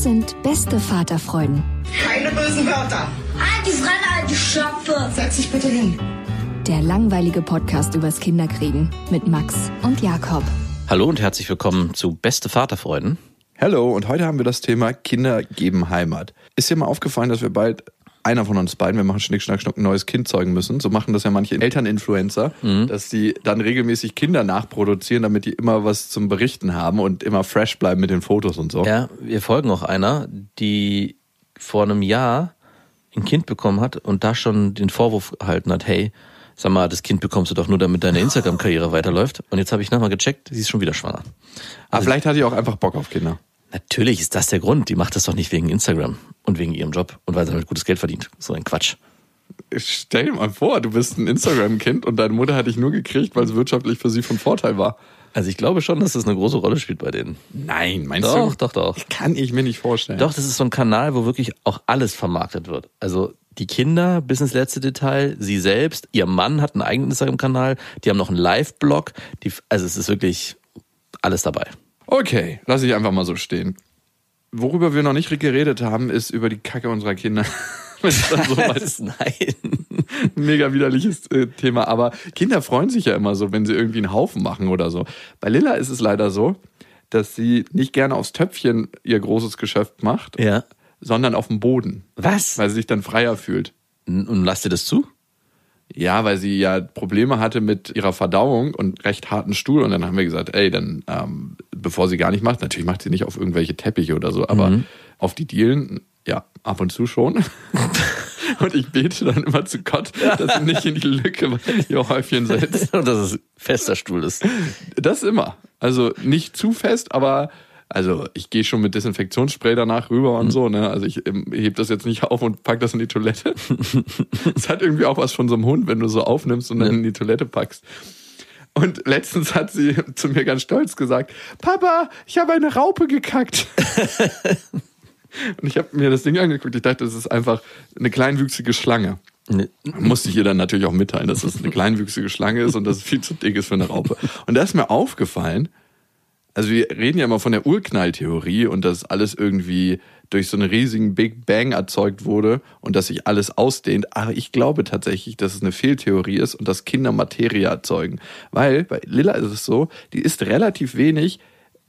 Das sind beste Vaterfreuden. Keine bösen Wörter. Die Fremde, alte Schöpfe. Setz dich bitte hin. Der langweilige Podcast übers Kinderkriegen mit Max und Jakob. Hallo und herzlich willkommen zu Beste Vaterfreuden. Hallo, und heute haben wir das Thema Kinder geben Heimat. Ist dir mal aufgefallen, dass wir bald, einer von uns beiden, wir machen Schnick, Schnack, Schnuck, ein neues Kind zeugen müssen. So machen das ja manche Elterninfluencer, dass die dann regelmäßig Kinder nachproduzieren, damit die immer was zum Berichten haben und immer fresh bleiben mit den Fotos und so. Ja, wir folgen auch einer, die vor einem Jahr ein Kind bekommen hat und da schon den Vorwurf erhalten hat, hey, sag mal, das Kind bekommst du doch nur, damit deine Instagram-Karriere weiterläuft. Und jetzt habe ich nochmal gecheckt, sie ist schon wieder schwanger. Aber vielleicht hat die auch einfach Bock auf Kinder. Natürlich ist das der Grund. Die macht das doch nicht wegen Instagram und wegen ihrem Job und weil sie damit gutes Geld verdient. So ein Quatsch. Stell dir mal vor, du bist ein Instagram-Kind und deine Mutter hat dich nur gekriegt, weil es wirtschaftlich für sie von Vorteil war. Also ich glaube schon, dass das eine große Rolle spielt bei denen. Nein, meinst Doch, du? doch, doch. Kann ich mir nicht vorstellen. Doch, das ist so ein Kanal, wo wirklich auch alles vermarktet wird. Also die Kinder bis ins letzte Detail, sie selbst, ihr Mann hat einen eigenen Instagram-Kanal, die haben noch einen Live-Blog, also es ist wirklich alles dabei. Okay, lass ich einfach mal so stehen. Worüber wir noch nicht geredet haben, ist über die Kacke unserer Kinder. Es dann so ist. Nein. Mega widerliches äh, Thema. Aber Kinder freuen sich ja immer so, wenn sie irgendwie einen Haufen machen oder so. Bei Lilla ist es leider so, dass sie nicht gerne aufs Töpfchen ihr großes Geschäft macht, Ja. sondern auf dem Boden, Was? weil sie sich dann freier fühlt. Und lasst ihr das zu? Ja, weil sie ja Probleme hatte mit ihrer Verdauung und recht harten Stuhl. Und dann haben wir gesagt, ey, dann, ähm, bevor sie gar nicht macht, natürlich macht sie nicht auf irgendwelche Teppiche oder so, aber auf die Dielen, ja, ab und zu schon. und ich bete dann immer zu Gott, dass sie nicht in die Lücke ihr Häufchen setzt. Und dass es fester Stuhl ist. Das immer. Also nicht zu fest, aber also ich gehe schon mit Desinfektionsspray danach rüber und so, ne? Also ich ähm, heb das jetzt nicht auf und pack das in die Toilette. Es hat irgendwie auch was von so einem Hund, wenn du so aufnimmst und dann Ja. in die Toilette packst. Und letztens hat sie zu mir ganz stolz gesagt, Papa, ich habe eine Raupe gekackt. und ich habe mir das Ding angeguckt. Ich dachte, das ist einfach eine kleinwüchsige Schlange. Ne, Musste ich ihr dann natürlich auch mitteilen, dass es eine kleinwüchsige Schlange ist und dass es viel zu dick ist für eine Raupe. Und da ist mir aufgefallen, also wir reden ja immer von der Urknalltheorie und dass alles irgendwie durch so einen riesigen Big Bang erzeugt wurde und dass sich alles ausdehnt. Aber ich glaube tatsächlich, dass es eine Fehltheorie ist und dass Kinder Materie erzeugen. Weil bei Lilla ist es so, die isst relativ wenig,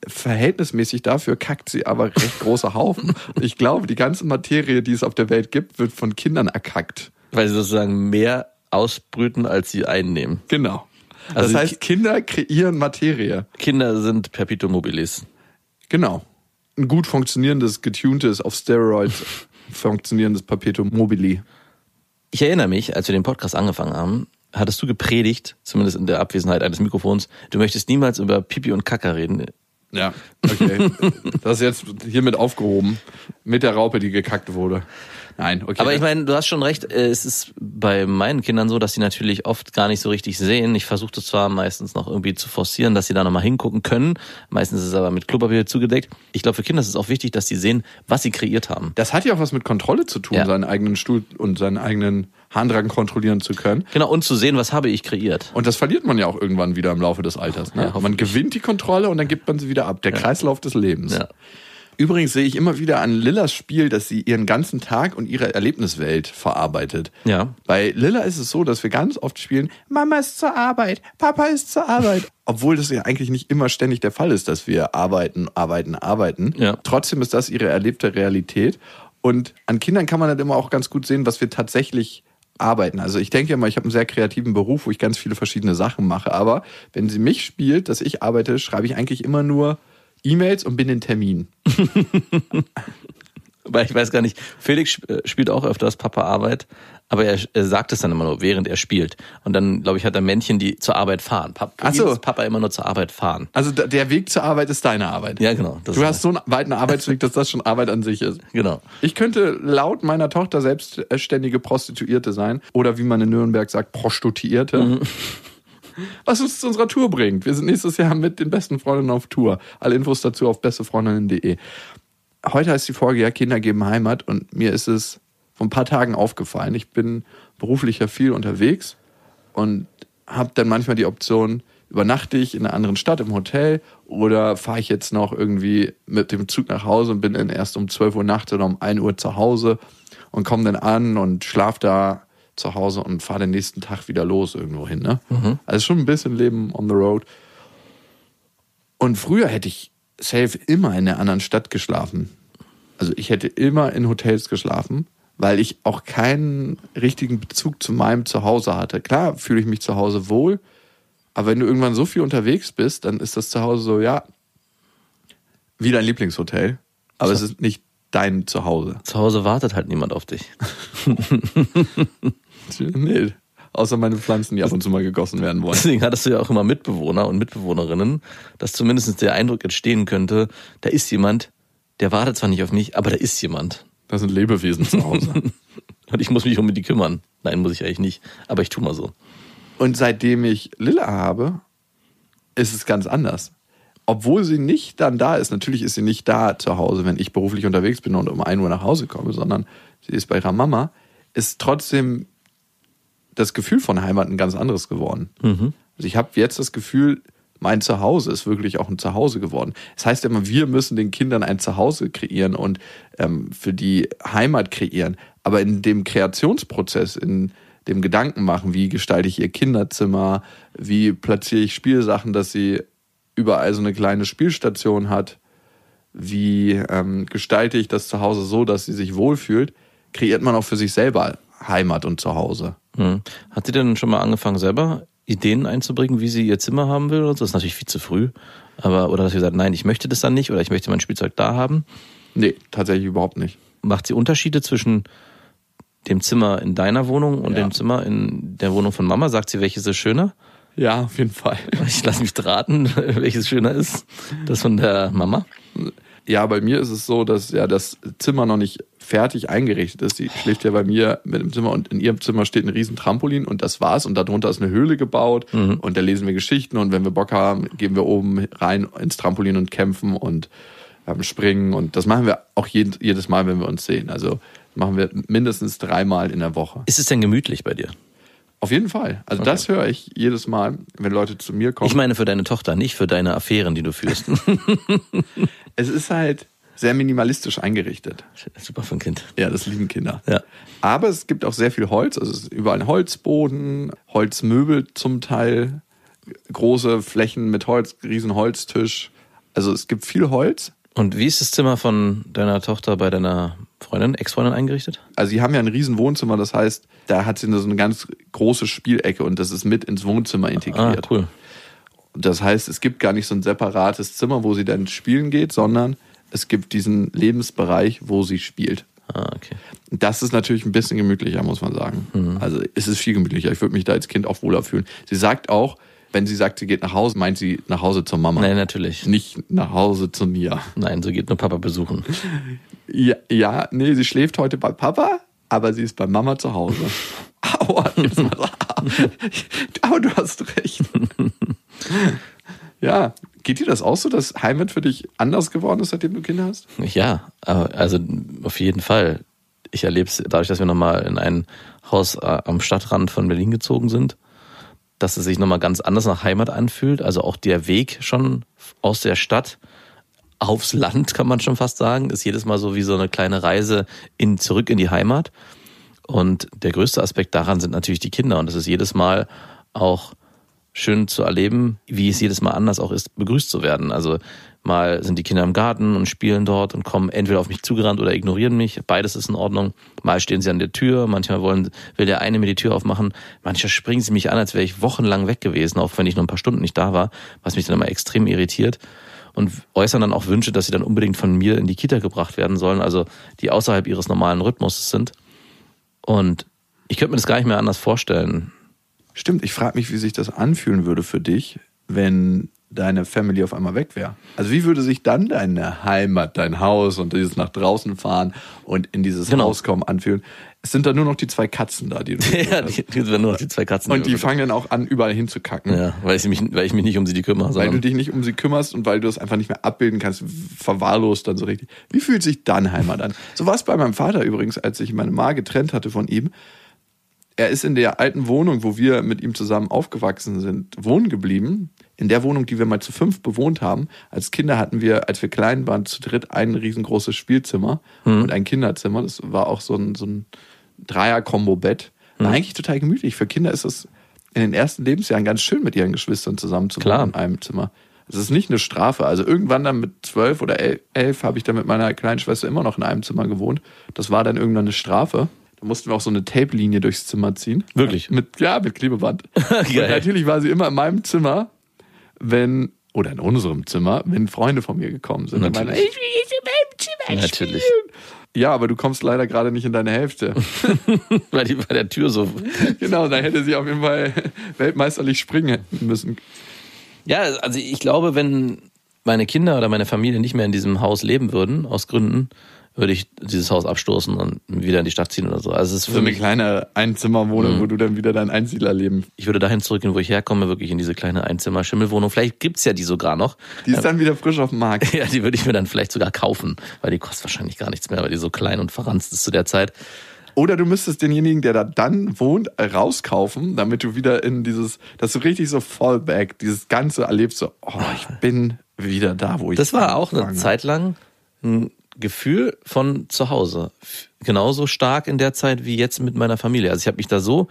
verhältnismäßig dafür kackt sie aber recht große Haufen. Und ich glaube, die ganze Materie, die es auf der Welt gibt, wird von Kindern erkackt. Weil sie sozusagen mehr ausbrüten, als sie einnehmen. Genau. Also das heißt, Kinder kreieren Materie. Kinder sind Perpetuum mobilis. Genau. Ein gut funktionierendes, getuntes, auf Steroids funktionierendes Perpetuum mobili. Ich erinnere mich, als wir den Podcast angefangen haben, hattest du gepredigt, zumindest in der Abwesenheit eines Mikrofons, du möchtest niemals über Pipi und Kaka reden. Ja, okay. das ist jetzt hiermit aufgehoben. Mit der Raupe, die gekackt wurde. Nein, okay. Aber ich meine, du hast schon recht, äh, es ist bei meinen Kindern so, dass sie natürlich oft gar nicht so richtig sehen. Ich versuche das zwar meistens noch irgendwie zu forcieren, dass sie da nochmal hingucken können. Meistens ist es aber mit Klopapier zugedeckt. Ich glaube, für Kinder ist es auch wichtig, dass sie sehen, was sie kreiert haben. das hat ja auch was mit Kontrolle zu tun, Ja. seinen eigenen Stuhl und seinen eigenen Harndrang kontrollieren zu können. Genau, und zu sehen, was habe ich kreiert. Und das verliert man ja auch irgendwann wieder im Laufe des Alters. Ne? Ja, man gewinnt die Kontrolle und dann gibt man sie wieder ab. Der Kreislauf des Lebens. Ja. Übrigens sehe ich immer wieder an Lillas Spiel, dass sie ihren ganzen Tag und ihre Erlebniswelt verarbeitet. Ja. Bei Lilla ist es so, dass wir ganz oft spielen, Mama ist zur Arbeit, Papa ist zur Arbeit. Obwohl das ja eigentlich nicht immer ständig der Fall ist, dass wir arbeiten, arbeiten, arbeiten. Ja. Trotzdem ist das ihre erlebte Realität. Und an Kindern kann man dann immer auch ganz gut sehen, was wir tatsächlich arbeiten. Also ich denke immer, ich habe einen sehr kreativen Beruf, wo ich ganz viele verschiedene Sachen mache. Aber wenn sie mich spielt, dass ich arbeite, schreibe ich eigentlich immer nur E-Mails und bin in Termin. Weil ich weiß gar nicht, Felix äh, spielt auch öfters Papa Arbeit, aber er, er sagt es dann immer nur, während er spielt. Und dann, glaube ich, hat er Männchen, die zur Arbeit fahren. Pap Ach so. Papa immer nur zur Arbeit fahren. Also der Weg zur Arbeit ist deine Arbeit. Ja, genau. Du hast so einen weiten Arbeitsweg, dass das schon Arbeit an sich ist. Genau. Ich könnte laut meiner Tochter selbstständige Prostituierte sein oder wie man in Nürnberg sagt, Prostituierte. Was uns zu unserer Tour bringt. Wir sind nächstes Jahr mit den besten Freundinnen auf Tour. Alle Infos dazu auf bestefreundinnen.de. Heute heißt die Folge ja Kinder geben Heimat und mir ist es vor ein paar Tagen aufgefallen. Ich bin beruflich ja viel unterwegs und habe dann manchmal die Option, übernachte ich in einer anderen Stadt im Hotel oder fahre ich jetzt noch irgendwie mit dem Zug nach Hause und bin dann erst um 12 Uhr nachts oder um 1 Uhr zu Hause und komme dann an und schlaf da zu Hause und fahre den nächsten Tag wieder los irgendwo hin. Ne? Also schon ein bisschen Leben on the road. Und früher hätte ich safe immer in einer anderen Stadt geschlafen. Also ich hätte immer in Hotels geschlafen, weil ich auch keinen richtigen Bezug zu meinem Zuhause hatte. Klar fühle ich mich zu Hause wohl, aber wenn du irgendwann so viel unterwegs bist, dann ist das Zuhause so, ja, wie dein Lieblingshotel, aber es ist nicht dein Zuhause. Zu Hause wartet halt niemand auf dich. Nee, außer meine Pflanzen, die ab und zu mal gegossen werden wollen. Deswegen hattest du ja auch immer Mitbewohner und Mitbewohnerinnen, dass zumindest der Eindruck entstehen könnte, da ist jemand, der wartet zwar nicht auf mich, aber da ist jemand. Das sind Lebewesen zu Hause. Und ich muss mich um die kümmern. Nein, muss ich eigentlich nicht. Aber ich tu mal so. Und seitdem ich Lilla habe, ist es ganz anders. Obwohl sie nicht dann da ist, natürlich ist sie nicht da zu Hause, wenn ich beruflich unterwegs bin und um 1 Uhr nach Hause komme, sondern sie ist bei ihrer Mama, ist trotzdem das Gefühl von Heimat ein ganz anderes geworden. Also ich habe jetzt das Gefühl, mein Zuhause ist wirklich auch ein Zuhause geworden. Das heißt immer, wir müssen den Kindern ein Zuhause kreieren und ähm, für die Heimat kreieren. Aber in dem Kreationsprozess, in dem Gedanken machen, wie gestalte ich ihr Kinderzimmer, wie platziere ich Spielsachen, dass sie überall so eine kleine Spielstation hat, wie ähm, gestalte ich das Zuhause so, dass sie sich wohlfühlt, kreiert man auch für sich selber Heimat und Zuhause. Hm. Hat sie denn schon mal angefangen, selber Ideen einzubringen, wie sie ihr Zimmer haben will? Das ist natürlich viel zu früh. Aber, oder dass sie sagt, nein, ich möchte das dann nicht oder ich möchte mein Spielzeug da haben. Nee, tatsächlich überhaupt nicht. Macht sie Unterschiede zwischen dem Zimmer in deiner Wohnung und Ja. dem Zimmer in der Wohnung von Mama? Sagt sie, welches ist schöner? Ja, auf jeden Fall. Ich lasse mich raten, welches schöner ist. Das von der Mama. Ja, bei mir ist es so, dass ja das Zimmer noch nicht fertig eingerichtet ist. Sie schläft ja bei mir mit dem Zimmer und in ihrem Zimmer steht ein riesen Trampolin und das war's und darunter ist eine Höhle gebaut und da lesen wir Geschichten und wenn wir Bock haben, gehen wir oben rein ins Trampolin und kämpfen und ähm, springen und das machen wir auch jeden, jedes Mal, wenn wir uns sehen. Also machen wir mindestens dreimal in der Woche. Ist es denn gemütlich bei dir? Auf jeden Fall. Also das höre ich jedes Mal, wenn Leute zu mir kommen. Ich meine für deine Tochter, nicht für deine Affären, die du führst. es ist halt sehr minimalistisch eingerichtet. Super für ein Kind. Ja, das lieben Kinder. Ja. Aber es gibt auch sehr viel Holz. Also es ist überall ein Holzboden, Holzmöbel zum Teil, große Flächen mit Holz, riesen Holztisch. Also es gibt viel Holz. Und wie ist das Zimmer von deiner Tochter bei deiner Freundin, Ex-Freundin eingerichtet? Also sie haben ja ein riesen Wohnzimmer, das heißt, da hat sie so eine ganz große Spielecke und das ist mit ins Wohnzimmer Ah, integriert. cool. Und Das heißt, es gibt gar nicht so ein separates Zimmer, wo sie dann spielen geht, sondern es gibt diesen Lebensbereich, wo sie spielt. Ah, okay. Das ist natürlich ein bisschen gemütlicher, muss man sagen. Also es ist viel gemütlicher. Ich würde mich da als Kind auch wohler fühlen. Sie sagt auch, wenn sie sagt, sie geht nach Hause, meint sie nach Hause zur Mama. Nein, natürlich. Nicht nach Hause zu mir. Nein, so geht nur Papa besuchen. Ja, ja, nee, sie schläft heute bei Papa, aber sie ist bei Mama zu Hause. Aua, jetzt mal. Aber du hast recht. Ja, geht dir das auch so, dass Heimat für dich anders geworden ist, seitdem du Kinder hast? Ja, aber also auf jeden Fall. Ich erlebe es dadurch, dass wir nochmal in ein Haus äh, am Stadtrand von Berlin gezogen sind, dass es sich nochmal ganz anders nach Heimat anfühlt. Also auch der Weg schon aus der Stadt aufs Land, kann man schon fast sagen. Ist jedes Mal so wie so eine kleine Reise in, zurück in die Heimat. Und der größte Aspekt daran sind natürlich die Kinder. Und es ist jedes Mal auch schön zu erleben, wie es jedes Mal anders auch ist, begrüßt zu werden. Also mal sind die Kinder im Garten und spielen dort und kommen entweder auf mich zugerannt oder ignorieren mich. Beides ist in Ordnung. Mal stehen sie an der Tür, manchmal wollen, will der eine mir die Tür aufmachen. Manchmal springen sie mich an, als wäre ich wochenlang weg gewesen, auch wenn ich nur ein paar Stunden nicht da war, was mich dann immer extrem irritiert. Und äußern dann auch Wünsche, dass sie dann unbedingt von mir in die Kita gebracht werden sollen, also die außerhalb ihres normalen Rhythmus sind. Und ich könnte mir das gar nicht mehr anders vorstellen. Stimmt, ich frage mich, wie sich das anfühlen würde für dich, wenn deine Family auf einmal weg wäre. Also wie würde sich dann deine Heimat, dein Haus und dieses nach draußen fahren und in dieses Genau. Haus kommen anfühlen? Es sind dann nur noch die zwei Katzen da, die du ja, die, die sind nur noch die zwei Katzen. und die fangen dann auch an, überall hinzukacken. ja, weil ich mich, weil ich mich nicht um sie die kümmere, Weil du dich nicht um sie kümmerst und weil du es einfach nicht mehr abbilden kannst, verwahrlost dann so richtig. Wie fühlt sich dann Heimat an? So war es bei meinem Vater übrigens, als ich meine Ma getrennt hatte von ihm. Er ist in der alten Wohnung, wo wir mit ihm zusammen aufgewachsen sind, wohnen geblieben. In der Wohnung, die wir mal zu fünf bewohnt haben. Als Kinder hatten wir, als wir klein waren, zu dritt ein riesengroßes Spielzimmer und ein Kinderzimmer. Das war auch so ein, so ein Dreier-Kombo-Bett. War eigentlich total gemütlich. Für Kinder ist es in den ersten Lebensjahren ganz schön, mit ihren Geschwistern zusammen zu Klar. wohnen in einem Zimmer. Es ist nicht eine Strafe. Also irgendwann dann mit zwölf oder el- elf habe ich dann mit meiner kleinen Schwester immer noch in einem Zimmer gewohnt. Das war dann irgendwann eine Strafe. Mussten wir auch so eine Tape-Linie durchs Zimmer ziehen. Wirklich? Mit, ja, mit Klebeband. Und natürlich war sie immer in meinem Zimmer, wenn, oder in unserem Zimmer, wenn Freunde von mir gekommen sind. Und Natürlich. meinte, ich will jetzt in meinem Zimmer Natürlich. spielen. Ja, aber du kommst leider gerade nicht in deine Hälfte. weil die bei der Tür so. genau, da hätte sie auf jeden Fall weltmeisterlich springen müssen. Ja, also ich glaube, wenn meine Kinder oder meine Familie nicht mehr in diesem Haus leben würden, aus Gründen, würde ich dieses Haus abstoßen und wieder in die Stadt ziehen oder so. Also es ist So für eine mich, kleine Einzimmerwohnung, wo du dann wieder dein Einsiedlerleben. ich würde dahin zurückgehen, wo ich herkomme, wirklich in diese kleine Einzimmer-Schimmelwohnung. Vielleicht gibt's ja die sogar noch. Die ist dann wieder frisch auf dem Markt. Ja, die würde ich mir dann vielleicht sogar kaufen, weil die kostet wahrscheinlich gar nichts mehr, weil die so klein und verranzt ist zu der Zeit. Oder du müsstest denjenigen, der da dann wohnt, rauskaufen, damit du wieder in dieses, dass du richtig so Fallback, dieses Ganze erlebst, so, oh, ich bin wieder da, wo ich Das war auch eine Zeit lang ein Gefühl von zu Hause. Genauso stark in der Zeit wie jetzt mit meiner Familie. Also ich habe mich da so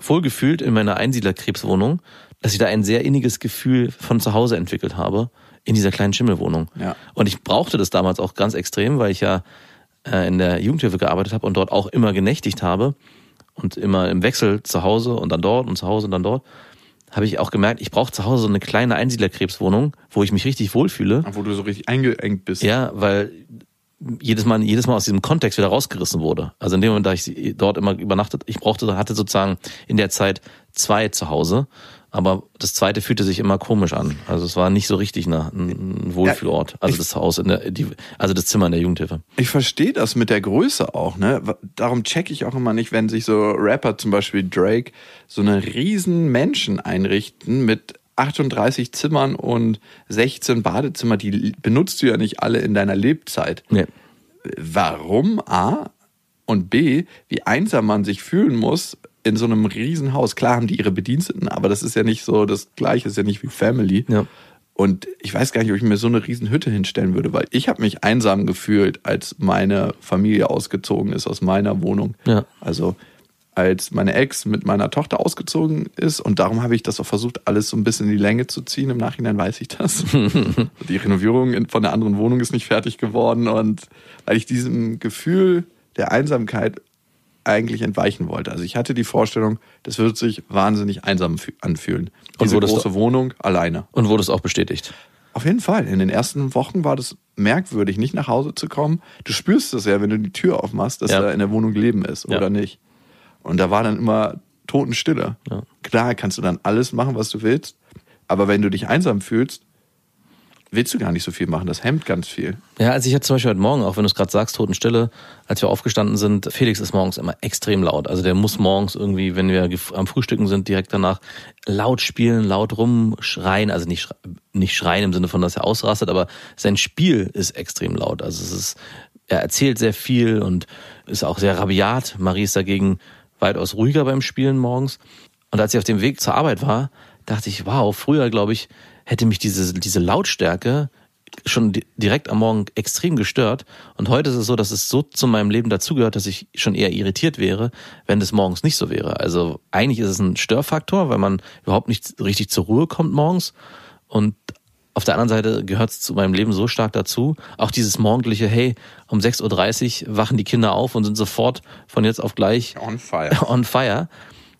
wohl gefühlt in meiner Einsiedlerkrebswohnung, dass ich da ein sehr inniges Gefühl von zu Hause entwickelt habe in dieser kleinen Schimmelwohnung. Ja. Und ich brauchte das damals auch ganz extrem, weil ich ja äh, in der Jugendhilfe gearbeitet habe und dort auch immer genächtigt habe und immer im Wechsel zu Hause und dann dort und zu Hause und dann dort, habe ich auch gemerkt, ich brauche zu Hause so eine kleine Einsiedlerkrebswohnung, wo ich mich richtig wohlfühle. Wo du so richtig eingeengt bist. Ja, weil jedes Mal, jedes Mal aus diesem Kontext wieder rausgerissen wurde. Also in dem Moment, da ich dort immer übernachtet, ich brauchte, hatte sozusagen in der Zeit zwei zu Hause, aber das zweite fühlte sich immer komisch an. Also es war nicht so richtig eine, ein Wohlfühlort. Also das Haus in der, die, also das Zimmer in der Jugendhilfe. Ich verstehe das mit der Größe auch, ne? Darum checke ich auch immer nicht, wenn sich so Rapper, zum Beispiel Drake, so eine riesen Menschen einrichten mit 38 Zimmern und 16 Badezimmer, die benutzt du ja nicht alle in deiner Lebzeit. Nee. Warum? A. Und B, wie einsam man sich fühlen muss in so einem Riesenhaus. Klar haben die ihre Bediensteten, aber das ist ja nicht so das Gleiche, ist ja nicht wie Family. Ja. Und ich weiß gar nicht, ob ich mir so eine riesen Hütte hinstellen würde, weil ich habe mich einsam gefühlt, als meine Familie ausgezogen ist aus meiner Wohnung. Ja. Also als meine Ex mit meiner Tochter ausgezogen ist und darum habe ich das auch versucht, alles so ein bisschen in die Länge zu ziehen. Im Nachhinein weiß ich das. die Renovierung von der anderen Wohnung ist nicht fertig geworden und weil ich diesem Gefühl der Einsamkeit eigentlich entweichen wollte. Also ich hatte die Vorstellung, das wird sich wahnsinnig einsam fü- anfühlen. Und Diese wurdest du- große Wohnung alleine. Und wurde es auch bestätigt. Auf jeden Fall. In den ersten Wochen war das merkwürdig, nicht nach Hause zu kommen. Du spürst es ja, wenn du die Tür aufmachst, dass Ja. da in der Wohnung Leben ist Ja. oder nicht. Und da war dann immer Totenstille. Ja. Klar kannst du dann alles machen, was du willst. Aber wenn du dich einsam fühlst, willst du gar nicht so viel machen. Das hemmt ganz viel. Ja, also ich hatte zum Beispiel heute Morgen, auch wenn du es gerade sagst, Totenstille, als wir aufgestanden sind, Felix ist morgens immer extrem laut. Also der muss morgens irgendwie, wenn wir am Frühstücken sind, direkt danach laut spielen, laut rumschreien. Also nicht, nicht schreien im Sinne von, dass er ausrastet, aber sein Spiel ist extrem laut. Also es ist, er erzählt sehr viel und ist auch sehr rabiat. Marie ist dagegen weitaus ruhiger beim Spielen morgens. Und als ich auf dem Weg zur Arbeit war, dachte ich, wow, früher, glaube ich, hätte mich diese, diese Lautstärke schon di- direkt am Morgen extrem gestört. Und heute ist es so, dass es so zu meinem Leben dazugehört, dass ich schon eher irritiert wäre, wenn es morgens nicht so wäre. Also eigentlich ist es ein Störfaktor, weil man überhaupt nicht richtig zur Ruhe kommt morgens. Und auf der anderen Seite gehört es zu meinem Leben so stark dazu. Auch dieses morgendliche, hey, um 6.30 Uhr wachen die Kinder auf und sind sofort von jetzt auf gleich On fire. on fire,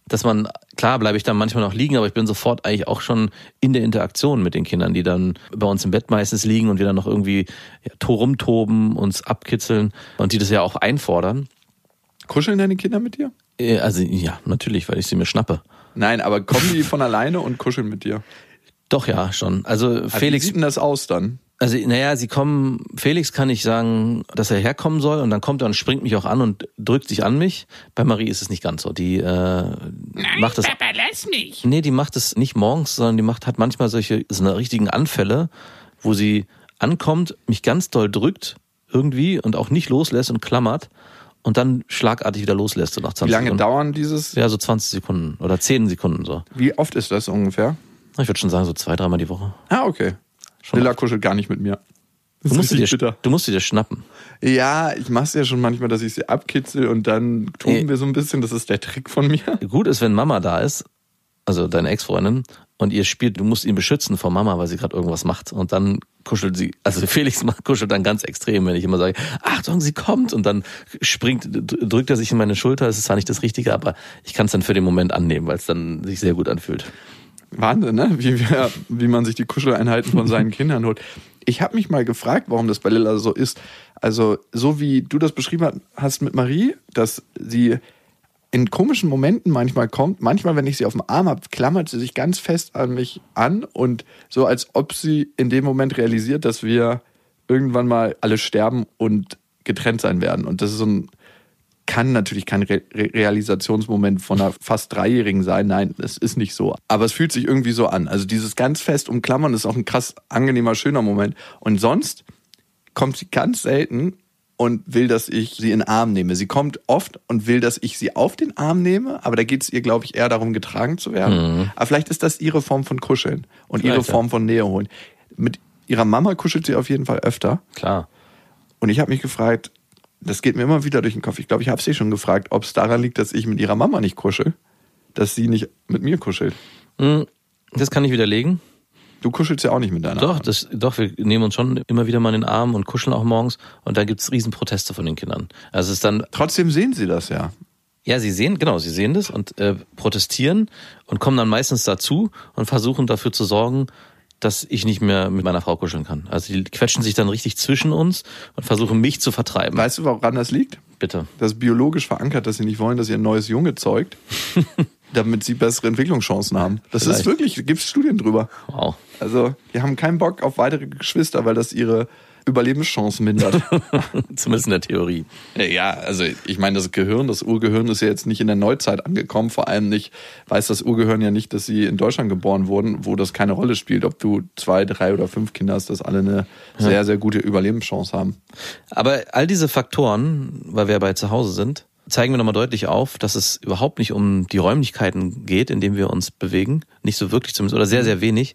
dass man, klar bleibe ich dann manchmal noch liegen, aber ich bin sofort eigentlich auch schon in der Interaktion mit den Kindern, die dann bei uns im Bett meistens liegen und wir dann noch irgendwie ja, to- rumtoben, uns abkitzeln und die das ja auch einfordern. Kuscheln deine Kinder mit dir? Äh, Also ja, natürlich, weil ich sie mir schnappe. Nein, aber kommen die von alleine und kuscheln mit dir? Doch, ja, schon. Also Wie Felix, sieht denn das aus dann? also naja, sie kommen, Felix kann ich sagen, dass er herkommen soll und dann kommt er und springt mich auch an und drückt sich an mich. Bei Marie ist es nicht ganz so. Die äh, macht das. Papa, lass mich. Nee, die macht es nicht morgens, sondern die macht, hat manchmal solche so eine richtigen Anfälle, wo sie ankommt, mich ganz doll drückt irgendwie und auch nicht loslässt und klammert und dann schlagartig wieder loslässt, so nach 20 Wie lange Sekunden. dauern dieses? Ja, so 20 Sekunden oder 10 Sekunden so. Wie oft ist das ungefähr? Ich würde schon sagen, so zwei, dreimal die Woche. Ah, okay. Lilla kuschelt gar nicht mit mir. Das Du musst, dir, du musst sie dir schnappen. Ja, ich mach's ja schon manchmal, dass ich sie abkitzel und dann toben Nee. wir so ein bisschen. Das ist der Trick von mir. Gut ist, wenn Mama da ist, also deine Ex-Freundin, und ihr spielt, du musst ihn beschützen vor Mama, weil sie gerade irgendwas macht. Und dann kuschelt sie, also Felix kuschelt dann ganz extrem, wenn ich immer sage, Achtung, sie kommt. Und dann springt, drückt er sich in meine Schulter. Das ist zwar nicht das Richtige, aber ich kann es dann für den Moment annehmen, weil es dann sich sehr gut anfühlt. Wahnsinn, ne? Wie, wir, wie man sich die Kuscheleinheiten von seinen Kindern holt. Ich habe mich mal gefragt, warum das bei Lilla so ist. Also, so wie du das beschrieben hast mit Marie, dass sie in komischen Momenten manchmal kommt. Manchmal, wenn ich sie auf dem Arm habe, klammert sie sich ganz fest an mich an und so, als ob sie in dem Moment realisiert, dass wir irgendwann mal alle sterben und getrennt sein werden. Und das ist so ein, kann natürlich kein Re Re Realisationsmoment von einer fast Dreijährigen sein. Nein, es ist nicht so. Aber es fühlt sich irgendwie so an. Also dieses ganz fest umklammern ist auch ein krass angenehmer, schöner Moment. Und sonst kommt sie ganz selten und will, dass ich sie in den Arm nehme. Sie kommt oft und will, dass ich sie auf den Arm nehme, aber da geht es ihr, glaube ich, eher darum, getragen zu werden. Aber vielleicht ist das ihre Form von Kuscheln und ihre Vielleicht, ja. Form von Nähe holen. Mit ihrer Mama kuschelt sie auf jeden Fall öfter. Klar. Und ich habe mich gefragt, das geht mir immer wieder durch den Kopf. Ich glaube, ich habe sie schon gefragt, ob es daran liegt, dass ich mit ihrer Mama nicht kuschel, dass sie nicht mit mir kuschelt. Hm, Das kann ich widerlegen. Du kuschelst ja auch nicht mit deiner Doch, Mama. das, doch, wir nehmen uns schon immer wieder mal in den Arm und kuscheln auch morgens. Und da gibt's riesen Proteste von den Kindern. Also es ist dann Trotzdem sehen sie das ja. Ja, sie sehen, genau, sie sehen das und äh, protestieren und kommen dann meistens dazu und versuchen dafür zu sorgen, dass ich nicht mehr mit meiner Frau kuscheln kann. Also die quetschen sich dann richtig zwischen uns und versuchen mich zu vertreiben. Weißt du, woran das liegt? Bitte. Das ist biologisch verankert, dass sie nicht wollen, dass ihr ein neues Junge zeugt, damit sie bessere Entwicklungschancen haben. Das Vielleicht. ist wirklich, gibt es Studien drüber. Wow. Also, die haben keinen Bock auf weitere Geschwister, weil das ihre Überlebenschancen mindert. Zumindest in der Theorie. Ja, also ich meine, das Gehirn, das Urgehirn ist ja jetzt nicht in der Neuzeit angekommen. Vor allem nicht, weiß das Urgehirn ja nicht, dass sie in Deutschland geboren wurden, wo das keine Rolle spielt. Ob du zwei, drei oder fünf Kinder hast, dass alle eine sehr, sehr gute Überlebenschance haben. Aber all diese Faktoren, weil wir bei zu Hause sind, zeigen wir nochmal deutlich auf, dass es überhaupt nicht um die Räumlichkeiten geht, in denen wir uns bewegen. Nicht so wirklich zumindest, oder sehr, sehr wenig.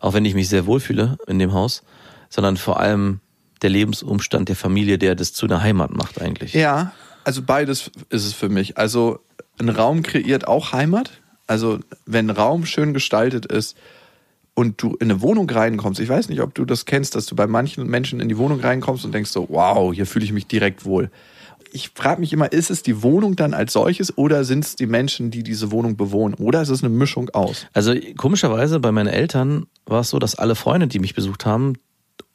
Auch wenn ich mich sehr wohlfühle in dem Haus. Sondern vor allem der Lebensumstand der Familie, der das zu einer Heimat macht eigentlich. Ja, also beides ist es für mich. Also ein Raum kreiert auch Heimat. Also wenn ein Raum schön gestaltet ist und du in eine Wohnung reinkommst, ich weiß nicht, ob du das kennst, dass du bei manchen Menschen in die Wohnung reinkommst und denkst so, wow, hier fühle ich mich direkt wohl. Ich frage mich immer, ist es die Wohnung dann als solches oder sind es die Menschen, die diese Wohnung bewohnen? Oder ist es eine Mischung aus? Also komischerweise bei meinen Eltern war es so, dass alle Freunde, die mich besucht haben,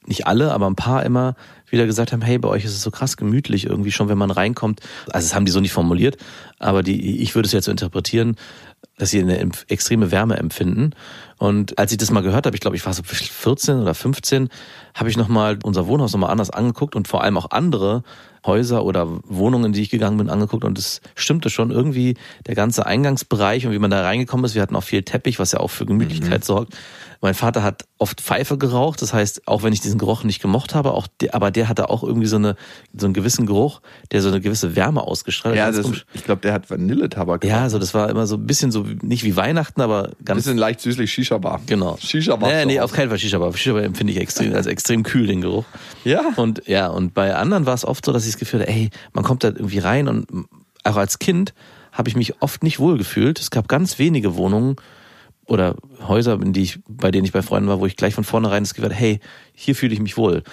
nicht alle, aber ein paar immer wieder gesagt haben, hey, bei euch ist es so krass gemütlich irgendwie schon, wenn man reinkommt. Also das haben die so nicht formuliert, aber die, ich würde es jetzt so interpretieren, dass sie eine extreme Wärme empfinden. Und als ich das mal gehört habe, ich glaube, ich war so 14 oder 15, habe ich nochmal unser Wohnhaus nochmal anders angeguckt und vor allem auch andere Häuser oder Wohnungen, in die ich gegangen bin, angeguckt und es stimmte schon irgendwie der ganze Eingangsbereich und wie man da reingekommen ist. Wir hatten auch viel Teppich, was ja auch für Gemütlichkeit sorgt. Mein Vater hat oft Pfeife geraucht, das heißt, auch wenn ich diesen Geruch nicht gemocht habe, auch der, aber der hatte auch irgendwie so eine so einen gewissen Geruch, der so eine gewisse Wärme ausgestrahlt hat. Ja, das, ich glaube, der hat Vanilletabak Ja, gemacht. also das war immer so ein bisschen so, nicht wie Weihnachten, aber ganz. Bisschen leicht süßlich Shisha-Bar. Genau. Shisha-Bar. Nee, nee, auf keinen Fall Shisha-Bar. Shisha-Bar empfinde ich extrem, als extrem kühl, den Geruch. Ja. Und ja, und bei anderen war es oft so, dass ich das Gefühl hatte, ey, man kommt da irgendwie rein und auch als Kind habe ich mich oft nicht wohl gefühlt. Es gab ganz wenige Wohnungen oder Häuser, in die ich, bei denen ich bei Freunden war, wo ich gleich von vornherein das Gefühl hatte, hey, hier fühle ich mich wohl.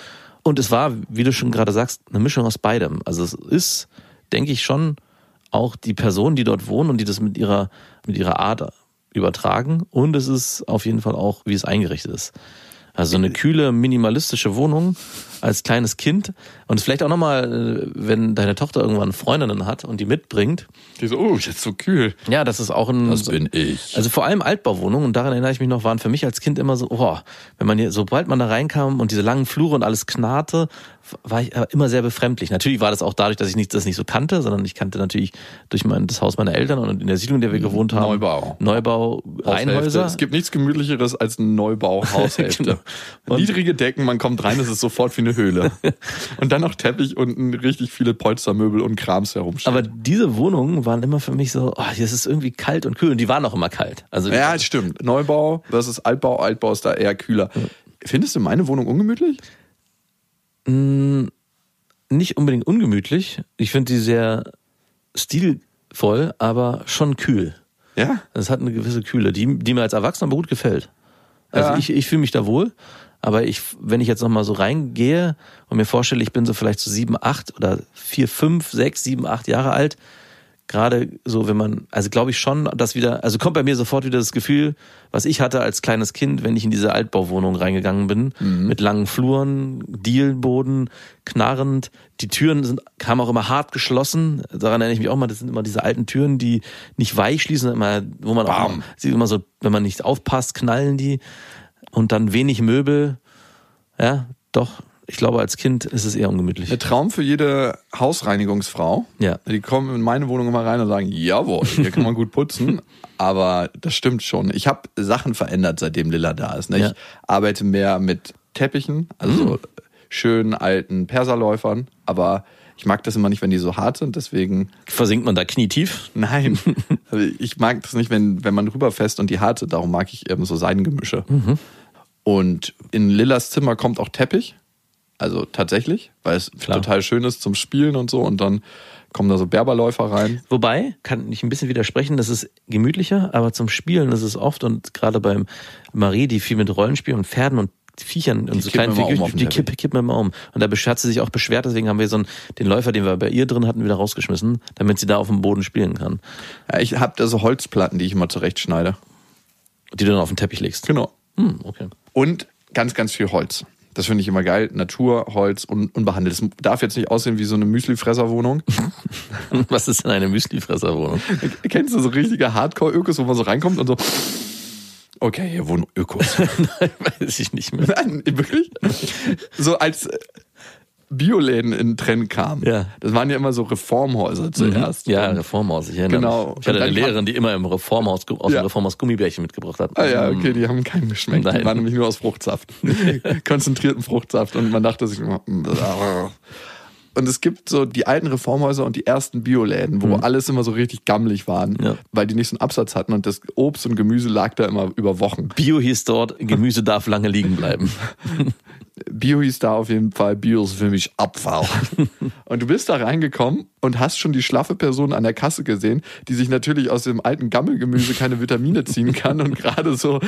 Und es war, wie du schon gerade sagst, eine Mischung aus beidem. Also es ist, denke ich schon, auch die Personen, die dort wohnen und die das mit ihrer, mit ihrer Art übertragen. Und es ist auf jeden Fall auch, wie es eingerichtet ist. Also eine kühle, minimalistische Wohnung als kleines Kind. Und vielleicht auch nochmal, wenn deine Tochter irgendwann Freundinnen hat und die mitbringt. Die so, oh, jetzt so kühl. Ja, das ist auch ein. Das bin ich. Also vor allem Altbauwohnungen, und daran erinnere ich mich noch, waren für mich als Kind immer so, oh, wenn man hier, sobald man da reinkam und diese langen Flure und alles knarrte, war ich äh, immer sehr befremdlich. Natürlich war das auch dadurch, dass ich nicht, das nicht so kannte, sondern ich kannte natürlich durch mein, das Haus meiner Eltern und in der Siedlung, in der wir gewohnt haben. Neubau. Neubau, Haushälfte. Reihenhäuser. Es gibt nichts gemütlicheres als ein Neubau-Haushälfte. Genau. Und- Niedrige Decken, man kommt rein, es ist sofort wie eine Höhle. und dann noch Teppich und richtig viele Polstermöbel und Krams herumstehen. Aber diese Wohnungen waren immer für mich so, oh, hier ist es irgendwie kalt und kühl. Und die waren auch immer kalt. Also ja, stimmt. Neubau versus Altbau. Altbau ist da eher kühler. Findest du meine Wohnung ungemütlich? nicht unbedingt ungemütlich. Ich finde die sehr stilvoll, aber schon kühl. Ja. Es hat eine gewisse Kühle, die, die mir als Erwachsener aber gut gefällt. Also Ja. ich, ich fühle mich da wohl, aber ich, wenn ich jetzt nochmal so reingehe und mir vorstelle, ich bin so vielleicht so sieben, acht oder vier, fünf, sechs, sieben, acht Jahre alt, gerade so, wenn man, also glaube ich schon, dass wieder, also kommt bei mir sofort wieder das Gefühl, was ich hatte als kleines Kind, wenn ich in diese Altbauwohnung reingegangen bin, mit langen Fluren, Dielboden, knarrend, die Türen sind, haben auch immer hart geschlossen, daran erinnere ich mich auch mal, das sind immer diese alten Türen, die nicht weich schließen, immer, wo man auch Bam. immer, sieht immer so, wenn man nicht aufpasst, knallen die. Und dann wenig Möbel, ja, doch, ich glaube, als Kind ist es eher ungemütlich. Der Traum für jede Hausreinigungsfrau. Ja. Die kommen in meine Wohnung immer rein und sagen, jawohl, hier kann man gut putzen. Aber das stimmt schon. Ich habe Sachen verändert, seitdem Lilla da ist. Ne? Ja. Ich arbeite mehr mit Teppichen, also so schönen alten Perserläufern. Aber ich mag das immer nicht, wenn die so hart sind. Deswegen, Versinkt man da knietief? nein. Also ich mag das nicht, wenn, wenn man rüberfässt und die hart sind. Darum mag ich eben so Seidengemische. Und in Lillas Zimmer kommt auch Teppich. Also tatsächlich, weil es Klar. total schön ist zum Spielen und so. Und dann kommen da so Berberläufer rein. Wobei, kann ich ein bisschen widersprechen, das ist gemütlicher, aber zum Spielen ist es oft und gerade beim Marie, die viel mit Rollenspielen und Pferden und Viechern und so kippen kleinen immer um die kippen, kippen immer um. Und da hat sie sich auch beschwert, deswegen haben wir so einen, den Läufer, den wir bei ihr drin hatten, wieder rausgeschmissen, damit sie da auf dem Boden spielen kann. Ja, ich habe da so Holzplatten, die ich immer zurechtschneide. Die du dann auf den Teppich legst. Genau. Hm, okay. Und ganz, ganz viel Holz. Das finde ich immer geil. Natur, Holz, un unbehandelt. Das darf jetzt nicht aussehen wie so eine Müslifresserwohnung. Was ist denn eine Müslifresserwohnung? Kennst du so richtige Hardcore-Ökos, wo man so reinkommt und so, okay, hier wohnen Ökos. Weiß ich nicht mehr. Nein, wirklich? So als Bioläden in den Trend kamen. Ja. Das waren ja immer so Reformhäuser zuerst. Ja, Reformhaus, ich erinnere Genau. mich. Ich hatte eine Lehrerin, die immer im Reformhaus, aus Ja. dem Reformhaus Gummibärchen mitgebracht hat. Ah ja, okay, die haben keinen geschmeckt. Die waren nämlich nur aus Fruchtsaft. Konzentrierten Fruchtsaft. Und man dachte sich immer, und es gibt so die alten Reformhäuser und die ersten Bioläden, wo alles immer so richtig gammelig waren, Mhm. Ja. weil die nicht so einen Absatz hatten und das Obst und Gemüse lag da immer über Wochen. Bio hieß dort, Gemüse darf lange liegen bleiben. Bio hieß da auf jeden Fall, Bio ist für mich Abfall. und du bist da reingekommen und hast schon die schlaffe Person an der Kasse gesehen, die sich natürlich aus dem alten Gammelgemüse keine Vitamine ziehen kann und gerade so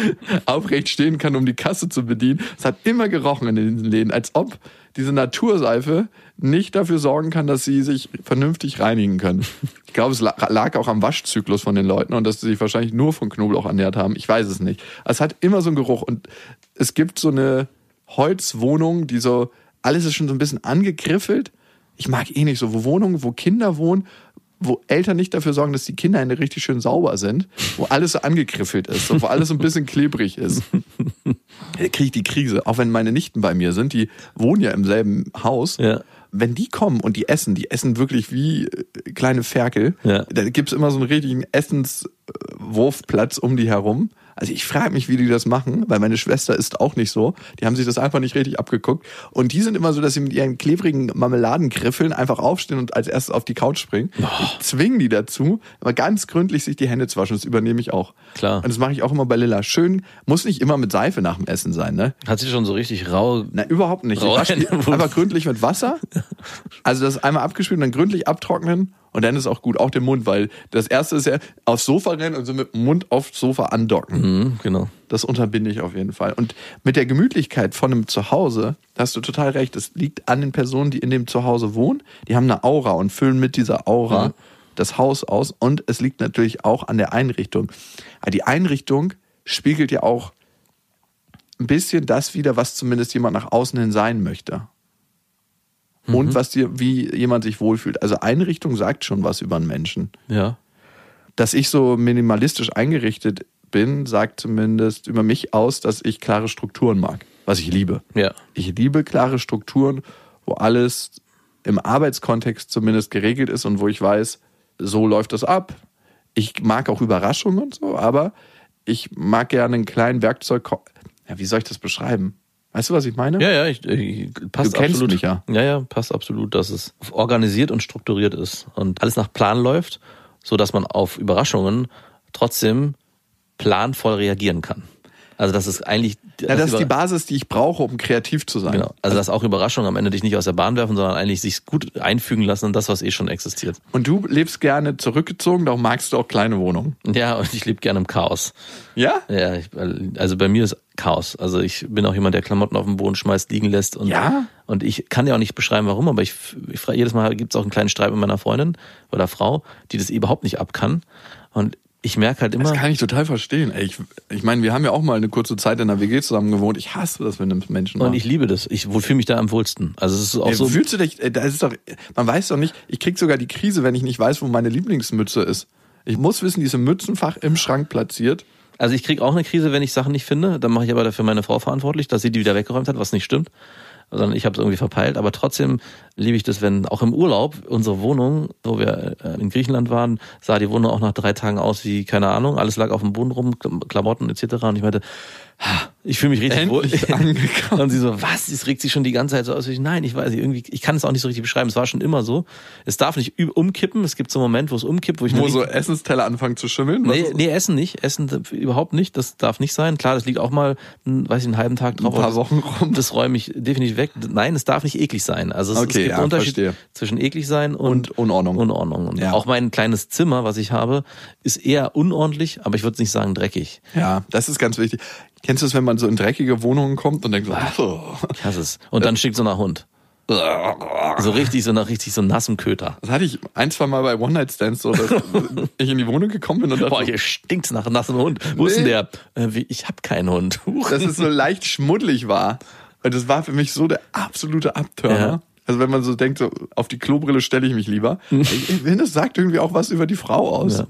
aufrecht stehen kann, um die Kasse zu bedienen. Es hat immer gerochen in den Läden, als ob diese Naturseife nicht dafür sorgen kann, dass sie sich vernünftig reinigen können. Ich glaube, es la- lag auch am Waschzyklus von den Leuten und dass sie sich wahrscheinlich nur von Knoblauch ernährt haben. Ich weiß es nicht. Es hat immer so einen Geruch und es gibt so eine Holzwohnung, die so, alles ist schon so ein bisschen angegriffelt. Ich mag eh nicht so, wo Wohnungen, wo Kinder wohnen, wo Eltern nicht dafür sorgen, dass die Kinderhände richtig schön sauber sind, wo alles so angegriffelt ist und wo alles so ein bisschen klebrig ist. Da kriege ich die Krise. Auch wenn meine Nichten bei mir sind, die wohnen ja im selben Haus. Ja. Wenn die kommen und die essen, die essen wirklich wie äh, kleine Ferkel. Ja. Da gibt's immer so einen richtigen Essenswurfplatz um die herum. Also ich frage mich, wie die das machen, weil meine Schwester ist auch nicht so. Die haben sich das einfach nicht richtig abgeguckt. Und die sind immer so, dass sie mit ihren klebrigen Marmeladengriffeln einfach aufstehen und als erstes auf die Couch springen. Ich zwinge die dazu, aber ganz gründlich sich die Hände zu waschen. Das übernehme ich auch. Klar. Und das mache ich auch immer bei Lilla. Schön, muss nicht immer mit Seife nach dem Essen sein, ne? Hat sie schon so richtig rau. Nein, überhaupt nicht. Ich Rau- einfach gründlich mit Wasser. Also das einmal abgespült und dann gründlich abtrocknen und dann ist auch gut. Auch den Mund, weil das erste ist ja aufs Sofa rennen und so mit dem Mund aufs Sofa andocken. Mhm, genau. Das unterbinde ich auf jeden Fall. Und mit der Gemütlichkeit von einem Zuhause, da hast du total recht. Es liegt an den Personen, die in dem Zuhause wohnen. Die haben eine Aura und füllen mit dieser Aura Mhm. das Haus aus. Und es liegt natürlich auch an der Einrichtung. Aber die Einrichtung spiegelt ja auch ein bisschen das wieder, was zumindest jemand nach außen hin sein möchte. Mhm. Und was dir, wie jemand sich wohlfühlt. Also Einrichtung sagt schon was über einen Menschen Ja. dass ich so minimalistisch eingerichtet bin, sagt zumindest über mich aus, dass ich klare Strukturen mag, was ich liebe. Ja. Ich liebe klare Strukturen, wo alles im Arbeitskontext zumindest geregelt ist und wo ich weiß, so läuft das ab. Ich mag auch Überraschungen und so, aber ich mag gerne einen kleinen Werkzeug. Ja, wie soll ich das beschreiben? Weißt du, was ich meine? Ja, ja, ich, ich passt Du kennst absolut. mich ja. Ja, ja, passt absolut, dass es organisiert und strukturiert ist und alles nach Plan läuft, so dass man auf Überraschungen trotzdem planvoll reagieren kann. Also das ist eigentlich Ja, das ist die Basis, die ich brauche, um kreativ zu sein. Genau. Also dass auch Überraschungen am Ende dich nicht aus der Bahn werfen, sondern eigentlich sich gut einfügen lassen in das, was eh schon existiert. Und du lebst gerne zurückgezogen, darum magst du auch kleine Wohnungen. Ja, und ich lebe gerne im Chaos. Ja? Ja, ich, also bei mir ist Chaos. Also ich bin auch jemand, der Klamotten auf den Boden schmeißt, liegen lässt und Ja? und ich kann ja auch nicht beschreiben, warum, aber ich, ich frage jedes Mal gibt es auch einen kleinen Streit mit meiner Freundin oder Frau, die das überhaupt nicht ab kann. Und ich merke halt immer, Das kann ich total verstehen. Ey, ich, ich meine, wir haben ja auch mal eine kurze Zeit in der WG zusammen gewohnt. Ich hasse das, wenn einem Menschen und macht. ich liebe das. Ich fühle mich da am wohlsten. Also es ist auch Ey, so. Fühlst du dich, ey, das ist doch, man weiß doch nicht, ich krieg sogar die Krise, wenn ich nicht weiß, wo meine Lieblingsmütze ist. Ich muss wissen, die ist im Mützenfach im Schrank platziert. Also ich kriege auch eine Krise, wenn ich Sachen nicht finde. Dann mache ich aber dafür meine Frau verantwortlich, dass sie die wieder weggeräumt hat, was nicht stimmt. Sondern ich habe es irgendwie verpeilt. Aber trotzdem liebe ich das, wenn auch im Urlaub unsere Wohnung, wo wir äh, in Griechenland waren, sah die Wohnung auch nach drei Tagen aus wie, keine Ahnung, alles lag auf dem Boden rum, Klamotten etc. Und ich meinte, "Ha, ich fühle mich richtig Endlich wohl. angekommen. Und sie so, was? Es regt sich schon die ganze Zeit so aus. Ich, Nein, ich weiß nicht, irgendwie, ich kann es auch nicht so richtig beschreiben. Es war schon immer so. Es darf nicht umkippen. Es gibt so einen Moment, wo es umkippt, wo ich Wo so Essensteller anfangen zu schimmeln. Was Nee, nee, Essen nicht. Essen überhaupt nicht. Das darf nicht sein. Klar, das liegt auch mal, hm, weiß ich, einen halben Tag drauf. Ein paar Wochen rum. Das räume ich definitiv weg. Nein, es darf nicht eklig sein. Also es, es Okay, gibt ja, einen Unterschied verstehe. zwischen eklig sein und, Und Unordnung. Unordnung. Und Ja. auch mein kleines Zimmer, was ich habe, ist eher unordentlich, aber ich würde nicht sagen dreckig. Ja, das ist ganz wichtig. Kennst du es, wenn man so in dreckige Wohnungen kommt und denkt so, oh. Ich hasse es. Und dann schickt so nach Hund. So richtig, so nach richtig so nassem Köter. Das hatte ich ein, zwei Mal bei One-Night-Stands so, dass ich in die Wohnung gekommen bin und dachte, Boah, hier stinkt's nach nassem Hund. Wo ist denn Nee. der? Äh, ich hab keinen Hund. Dass es so leicht schmuddelig war. Und das war für mich so der absolute Abturner. Ja. Also wenn man so denkt, so auf die Klobrille stelle ich mich lieber. ich, ich finde, das sagt irgendwie auch was über die Frau aus. Ja.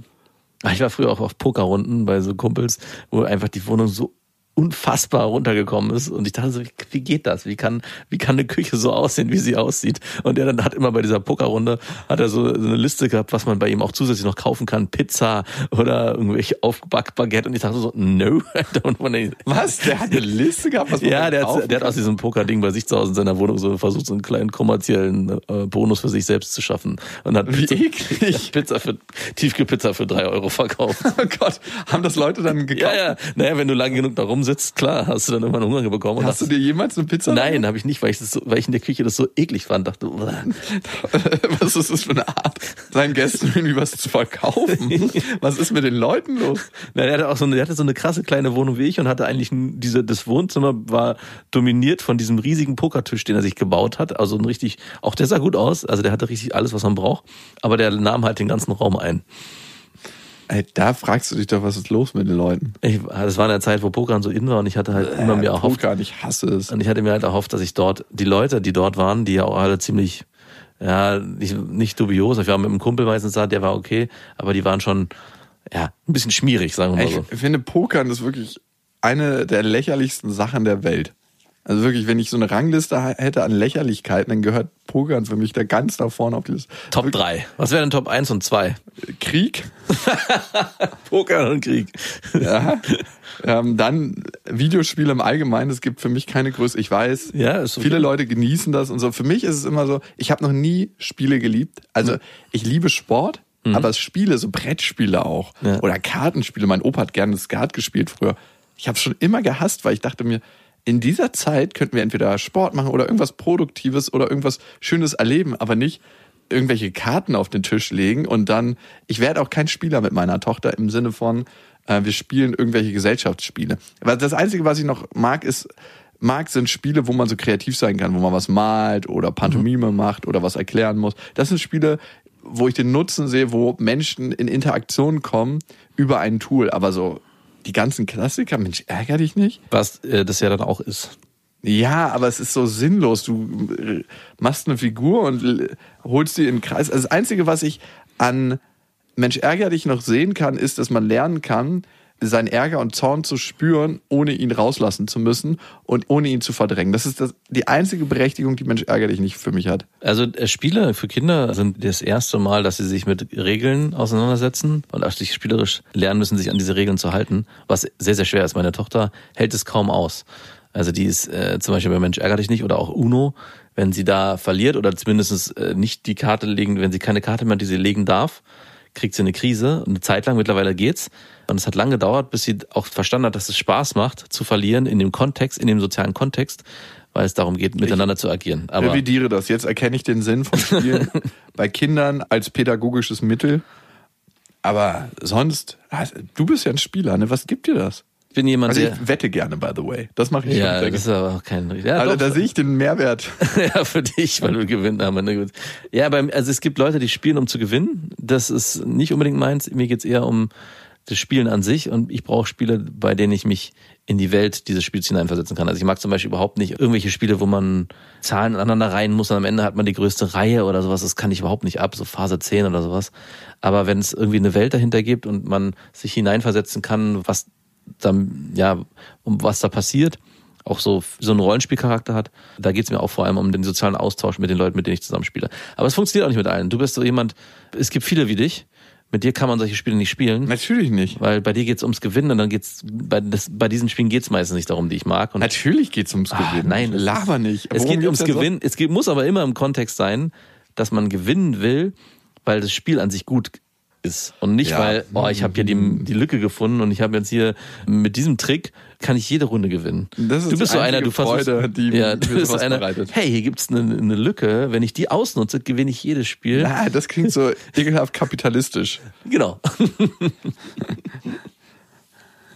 Ah, Ich war früher auch auf Pokerrunden bei so Kumpels, wo einfach die Wohnung so unfassbar runtergekommen ist und ich dachte so, wie, wie geht das? Wie kann, wie kann eine Küche so aussehen, wie sie aussieht? Und er dann hat immer bei dieser Pokerrunde, hat er so eine Liste gehabt, was man bei ihm auch zusätzlich noch kaufen kann, Pizza oder irgendwelche Aufbackbaguette und ich dachte so, no, I don't want any. Was? Der hat eine Liste gehabt, was man Ja, der hat, der hat aus diesem Poker-Ding bei sich zu Hause in seiner Wohnung so versucht, so einen kleinen kommerziellen äh, Bonus für sich selbst zu schaffen. Und hat Pizza, hat Pizza für, Tiefkühlpizza für drei Euro verkauft. Oh Gott, haben das Leute dann gekauft? Ja, ja. Naja, wenn du lange genug da rumsitzt, klar, hast du dann irgendwann Hunger bekommen. Und Hast du hast, dir jemals eine Pizza? nein, habe ich nicht, weil ich, das so, weil ich in der Küche das so eklig fand. Dachte. Was ist das für eine Art, seinen Gästen irgendwie was zu verkaufen? Was ist mit den Leuten los? Na, der hatte auch so eine, der hatte so eine krasse kleine Wohnung wie ich und hatte eigentlich diese, das Wohnzimmer war dominiert von diesem riesigen Pokertisch, den er sich gebaut hat. Also ein richtig, auch der sah gut aus. Also der hatte richtig alles, was man braucht. Aber der nahm halt den ganzen Raum ein. Ey, da fragst du dich doch, was ist los mit den Leuten? Ich, das war in der Zeit, wo Pokern so in war und ich hatte halt immer mir erhofft, Poker, ich hasse es. Und ich hatte mir halt erhofft, dass ich dort, die Leute, die dort waren, die ja auch alle ziemlich, ja, nicht, nicht dubios, ich war mit einem Kumpel meistens da, der war okay, aber die waren schon, ja, ein bisschen schmierig, sagen wir mal so. Ich finde, Pokern ist wirklich eine der lächerlichsten Sachen der Welt. Also wirklich, wenn ich so eine Rangliste hätte an Lächerlichkeiten, dann gehört Pokern für mich da ganz da vorne auf dieses Top 3. Was wäre denn Top 1 und 2? Krieg. Poker und Krieg. Ja. ähm, dann Videospiele im Allgemeinen. Es gibt für mich keine Größe. Ich weiß, Ja, okay. viele Leute genießen das und so. Für mich ist es immer so, ich habe noch nie Spiele geliebt. Also ich liebe Sport, aber Spiele, so Brettspiele auch. Mhm. Ja. Oder Kartenspiele. Mein Opa hat gerne Skat gespielt früher. Ich habe schon immer gehasst, weil ich dachte mir, in dieser Zeit könnten wir entweder Sport machen oder irgendwas Produktives oder irgendwas Schönes erleben, aber nicht irgendwelche Karten auf den Tisch legen und dann, ich werde auch kein Spieler mit meiner Tochter im Sinne von, äh, wir spielen irgendwelche Gesellschaftsspiele. Weil das Einzige, was ich noch mag, ist, mag, sind Spiele, wo man so kreativ sein kann, wo man was malt oder Pantomime macht oder was erklären muss. Das sind Spiele, wo ich den Nutzen sehe, wo Menschen in Interaktion kommen über ein Tool. Aber so die ganzen Klassiker, Mensch, ärger dich nicht. Was äh, das ja dann auch ist. Ja, aber es ist so sinnlos. Du äh, machst eine Figur und l- holst die in den Kreis. Also das Einzige, was ich an Mensch ärger dich noch sehen kann, ist, dass man lernen kann, seinen Ärger und Zorn zu spüren, ohne ihn rauslassen zu müssen und ohne ihn zu verdrängen. Das ist das, die einzige Berechtigung, die Mensch ärger dich nicht für mich hat. Also äh, Spiele für Kinder sind das erste Mal, dass sie sich mit Regeln auseinandersetzen und sich spielerisch lernen müssen, sich an diese Regeln zu halten, was sehr, sehr schwer ist. Meine Tochter hält es kaum aus. Also die ist äh, zum Beispiel bei Mensch ärger dich nicht oder auch Uno, wenn sie da verliert oder zumindest äh, nicht die Karte legen, wenn sie keine Karte mehr, die sie legen darf, kriegt sie eine Krise. Eine Zeit lang, mittlerweile geht's. Und es hat lange gedauert, bis sie auch verstanden hat, dass es Spaß macht, zu verlieren in dem Kontext, in dem sozialen Kontext, weil es darum geht, miteinander zu agieren. Ich Aber revidiere das. Jetzt erkenne ich den Sinn von Spielen bei Kindern als pädagogisches Mittel. Aber sonst, du bist ja ein Spieler, ne? Was gibt dir das? Ich bin jemand, Also der... ich wette gerne, by the way. Das mache ich Ja, schon das sehr ist aber auch kein. Ja, Also da sehe ich den Mehrwert. ja, für dich, weil du gewinnen haben. Ne? Ja, beim, also es gibt Leute, die spielen, um zu gewinnen. Das ist nicht unbedingt meins. Mir geht's eher um das Spielen an sich und ich brauche Spiele, bei denen ich mich in die Welt dieses Spiels hineinversetzen kann. Also ich mag zum Beispiel überhaupt nicht irgendwelche Spiele, wo man Zahlen aneinander reihen muss und am Ende hat man die größte Reihe oder sowas. Das kann ich überhaupt nicht ab, so Phase 10 oder sowas. Aber wenn es irgendwie eine Welt dahinter gibt und man sich hineinversetzen kann, was dann, ja, um was da passiert, auch so, so einen Rollenspielcharakter hat, da geht's mir auch vor allem um den sozialen Austausch mit den Leuten, mit denen ich zusammenspiele. Aber es funktioniert auch nicht mit allen. Du bist so jemand, es gibt viele wie dich, mit dir kann man solche Spiele nicht spielen. Natürlich nicht. Weil bei dir geht's ums Gewinnen und dann geht's bei, das, bei diesen Spielen geht's meistens nicht darum, die ich mag. Und Natürlich geht's ums Ah, Gewinnen. nein, es laber nicht. Es Worum geht geht's ums? Gewinnen. Es geht, muss aber immer im Kontext sein, dass man gewinnen will, weil das Spiel an sich gut ist und nicht Ja. weil oh ich habe hier die, die Lücke gefunden und ich habe jetzt hier mit diesem Trick kann ich jede Runde gewinnen. Das ist du bist so einer, du versuchst, Freude, die ja, du bist so einer. bereitet. Hey, hier gibt's eine, eine Lücke. Wenn ich die ausnutze, gewinne ich jedes Spiel. Ja, das klingt so ekelhaft kapitalistisch. Genau.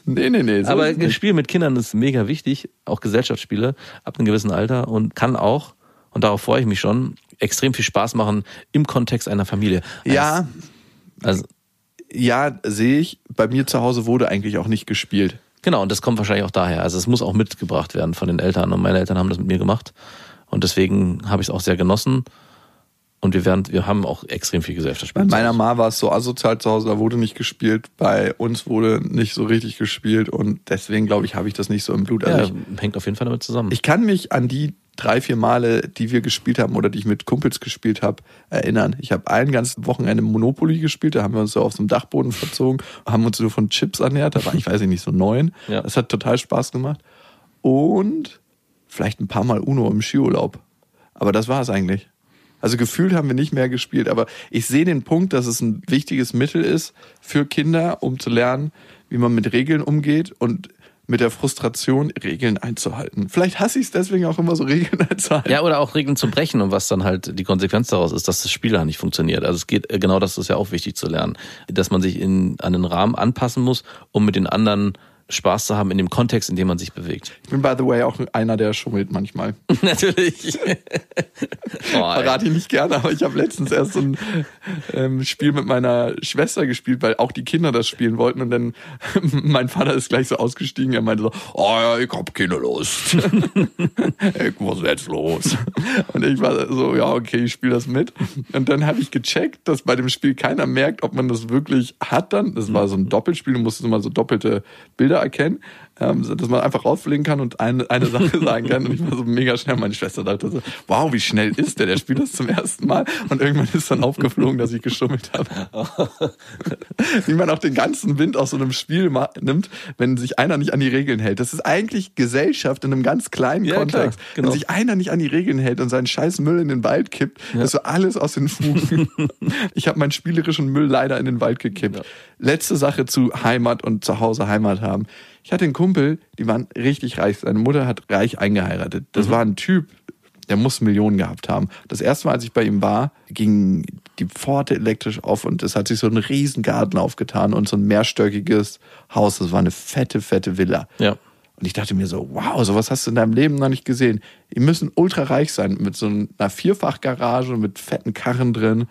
Nee, nee, nee. So Aber nicht. Spiel mit Kindern ist mega wichtig, auch Gesellschaftsspiele ab einem gewissen Alter und kann auch, und darauf freue ich mich schon, extrem viel Spaß machen im Kontext einer Familie. ja, Also, ja, sehe ich. Bei mir zu Hause wurde eigentlich auch nicht gespielt. genau, und das kommt wahrscheinlich auch daher. Also es muss auch mitgebracht werden von den Eltern und meine Eltern haben das mit mir gemacht und deswegen habe ich es auch sehr genossen und wir werden, wir haben auch extrem viel Bei Gesellschaftsspiele. meiner Ma war es so asozial zu Hause, da wurde nicht gespielt. Bei uns wurde nicht so richtig gespielt und deswegen glaube ich, habe ich das nicht so im Blut. Also ja, ich, hängt auf jeden Fall damit zusammen. ich kann mich an die drei, vier Male, die wir gespielt haben oder die ich mit Kumpels gespielt habe, erinnern. Ich habe ein ganzes Wochenende Monopoly gespielt, da haben wir uns so auf so einem Dachboden verzogen, haben uns so von Chips ernährt, da war ich weiß ich nicht, so neun. Ja. Das hat total Spaß gemacht. Und vielleicht ein paar Mal Uno im Skiurlaub. Aber das war es eigentlich. Also gefühlt haben wir nicht mehr gespielt, aber ich sehe den Punkt, dass es ein wichtiges Mittel ist für Kinder, um zu lernen, wie man mit Regeln umgeht und mit der Frustration, Regeln einzuhalten. Vielleicht hasse ich es deswegen auch immer so, Regeln einzuhalten. Ja, oder auch Regeln zu brechen und was dann halt die Konsequenz daraus ist, dass das Spiel halt nicht funktioniert. Also es geht, äh, genau das ist ja auch wichtig zu lernen, dass man sich in, an den Rahmen anpassen muss, um mit den anderen Spaß zu haben in dem Kontext, in dem man sich bewegt. Ich bin, by the way, auch einer, der schummelt manchmal. Natürlich. Verrate ich nicht gerne, aber ich habe letztens erst so ein ähm, Spiel mit meiner Schwester gespielt, weil auch die Kinder das spielen wollten. Und dann mein Vater ist gleich so ausgestiegen. Er meinte so, oh ja, ich hab keine Lust. ich muss jetzt los. Und ich war so, ja, okay, ich spiele das mit. Und dann habe ich gecheckt, dass bei dem Spiel keiner merkt, ob man das wirklich hat dann. Das war so ein Doppelspiel, du musstest immer so doppelte Bilder erkennen. Ähm, so, dass man einfach rausfliegen kann und eine, eine Sache sagen kann. Und ich war so mega schnell. Meine Schwester dachte so, wow, wie schnell ist der? Der spielt das zum ersten Mal. Und irgendwann ist dann aufgeflogen, dass ich geschummelt habe. wie man auch den ganzen Wind aus so einem Spiel nimmt, wenn sich einer nicht an die Regeln hält. Das ist eigentlich Gesellschaft in einem ganz kleinen Ja, Kontext. klar, genau. Wenn sich einer nicht an die Regeln hält und seinen scheiß Müll in den Wald kippt, ist so alles aus den Fugen. ich habe meinen spielerischen Müll leider in den Wald gekippt. Letzte Sache zu Heimat und zu Hause Heimat haben. Ich hatte einen Kumpel, die waren richtig reich. Seine Mutter hat reich eingeheiratet. Das war ein Typ, der muss Millionen gehabt haben. Das erste Mal, als ich bei ihm war, ging die Pforte elektrisch auf und es hat sich so ein Riesengarten aufgetan und so ein mehrstöckiges Haus. Das war eine fette, fette Villa. Ja. Und ich dachte mir so, wow, sowas hast du in deinem Leben noch nicht gesehen. Die müssen ultra reich sein mit so einer Vierfachgarage mit fetten Karren drin.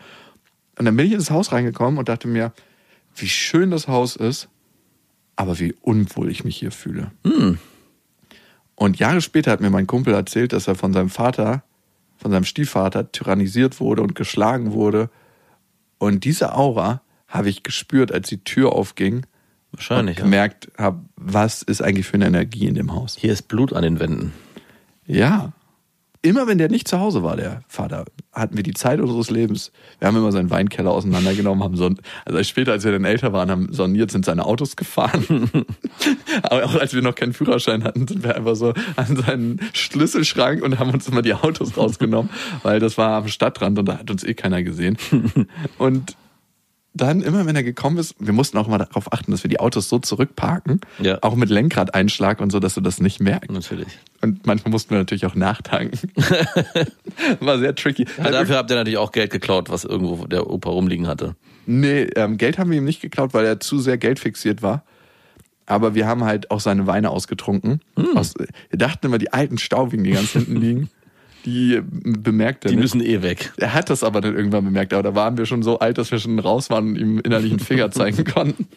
Und dann bin ich ins Haus reingekommen und dachte mir, wie schön das Haus ist, aber wie unwohl ich mich hier fühle. Und Jahre später hat mir mein Kumpel erzählt, dass er von seinem Vater, von seinem Stiefvater tyrannisiert wurde und geschlagen wurde. Und diese Aura habe ich gespürt, als die Tür aufging Wahrscheinlich. und Ja. gemerkt habe, was ist eigentlich für eine Energie in dem Haus. Hier ist Blut an den Wänden. Ja. Immer wenn der nicht zu Hause war, der Vater, hatten wir die Zeit unseres Lebens. Wir haben immer seinen Weinkeller auseinandergenommen, haben son also später, als wir dann älter waren, haben soniert, sind seine Autos gefahren. Aber auch als wir noch keinen Führerschein hatten, sind wir einfach so an seinen Schlüsselschrank und haben uns immer die Autos rausgenommen, weil das war am Stadtrand und da hat uns eh keiner gesehen. Und dann immer, wenn er gekommen ist, wir mussten auch mal darauf achten, dass wir die Autos so zurückparken, Ja. auch mit Lenkradeinschlag und so, dass du das nicht merkst. Natürlich. Und manchmal mussten wir natürlich auch nachtanken. War sehr tricky. Ja, dafür habt ihr natürlich auch Geld geklaut, was irgendwo der Opa rumliegen hatte. Nee, ähm, Geld haben wir ihm nicht geklaut, weil er zu sehr geldfixiert war. Aber wir haben halt auch seine Weine ausgetrunken. Hm. Aus, wir dachten immer, die alten Staubigen, die ganz hinten liegen, die bemerkt er Die nicht. müssen eh weg. Er hat das aber dann irgendwann bemerkt, aber da waren wir schon so alt, dass wir schon raus waren und ihm innerlich einen Finger zeigen konnten.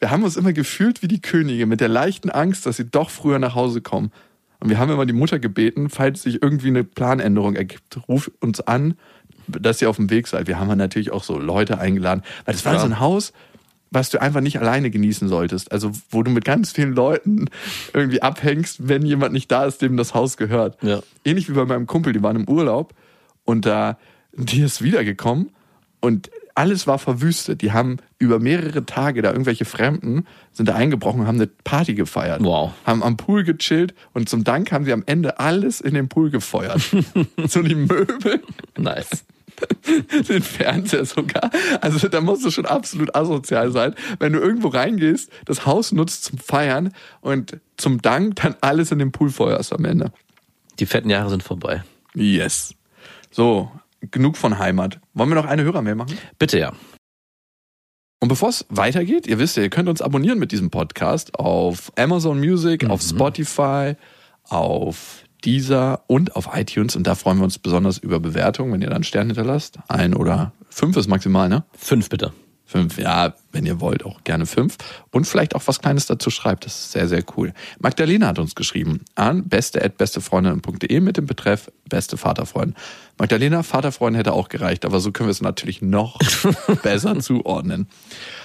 Wir haben uns immer gefühlt wie die Könige mit der leichten Angst, dass sie doch früher nach Hause kommen. Und wir haben immer die Mutter gebeten, falls sich irgendwie eine Planänderung ergibt, ruf uns an, dass ihr auf dem Weg seid. Wir haben natürlich auch so Leute eingeladen, weil das war Klar. so ein Haus, was du einfach nicht alleine genießen solltest. Also wo du mit ganz vielen Leuten irgendwie abhängst, wenn jemand nicht da ist, dem das Haus gehört. Ja. Ähnlich wie bei meinem Kumpel, die waren im Urlaub und da die ist wiedergekommen und alles war verwüstet. Die haben über mehrere Tage da irgendwelche Fremden sind da eingebrochen und haben eine Party gefeiert. Wow. Haben am Pool gechillt und zum Dank haben sie am Ende alles in den Pool gefeuert. so die Möbel, Nice. den Fernseher sogar. Also da musst du schon absolut asozial sein, wenn du irgendwo reingehst, das Haus nutzt zum Feiern und zum Dank dann alles in den Pool feuerst am Ende. Die fetten Jahre sind vorbei. Yes. So, genug von Heimat. Wollen wir noch eine Hörermail machen? Bitte ja. Und bevor es weitergeht, ihr wisst ja, ihr könnt uns abonnieren mit diesem Podcast auf Amazon Music, auf Spotify, auf Deezer und auf iTunes. Und da freuen wir uns besonders über Bewertungen, wenn ihr dann Stern hinterlasst. Ein oder fünf ist maximal, ne? Fünf bitte. Fünf, ja, wenn ihr wollt, auch gerne fünf. Und vielleicht auch was Kleines dazu schreibt. Das ist sehr, sehr cool. Magdalena hat uns geschrieben an beste.bestefreundin.de mit dem Betreff beste Vaterfreund. Magdalena, Vaterfreund hätte auch gereicht, aber so können wir es natürlich noch besser zuordnen.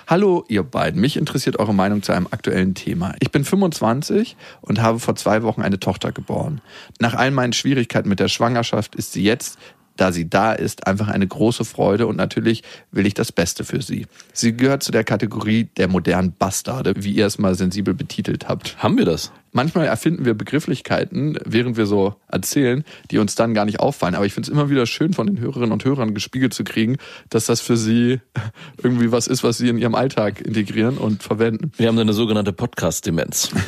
Hallo, ihr beiden. Mich interessiert eure Meinung zu einem aktuellen Thema. Ich bin 25 und habe vor zwei Wochen eine Tochter geboren. Nach all meinen Schwierigkeiten mit der Schwangerschaft ist sie jetzt da sie da ist, einfach eine große Freude und natürlich will ich das Beste für sie. Sie gehört zu der Kategorie der modernen Bastarde, wie ihr es mal sensibel betitelt habt. Haben wir das? Manchmal erfinden wir Begrifflichkeiten, während wir so erzählen, die uns dann gar nicht auffallen. Aber ich finde es immer wieder schön, von den Hörerinnen und Hörern gespiegelt zu kriegen, dass das für sie irgendwie was ist, was sie in ihrem Alltag integrieren und verwenden. Wir haben eine sogenannte Podcast-Demenz.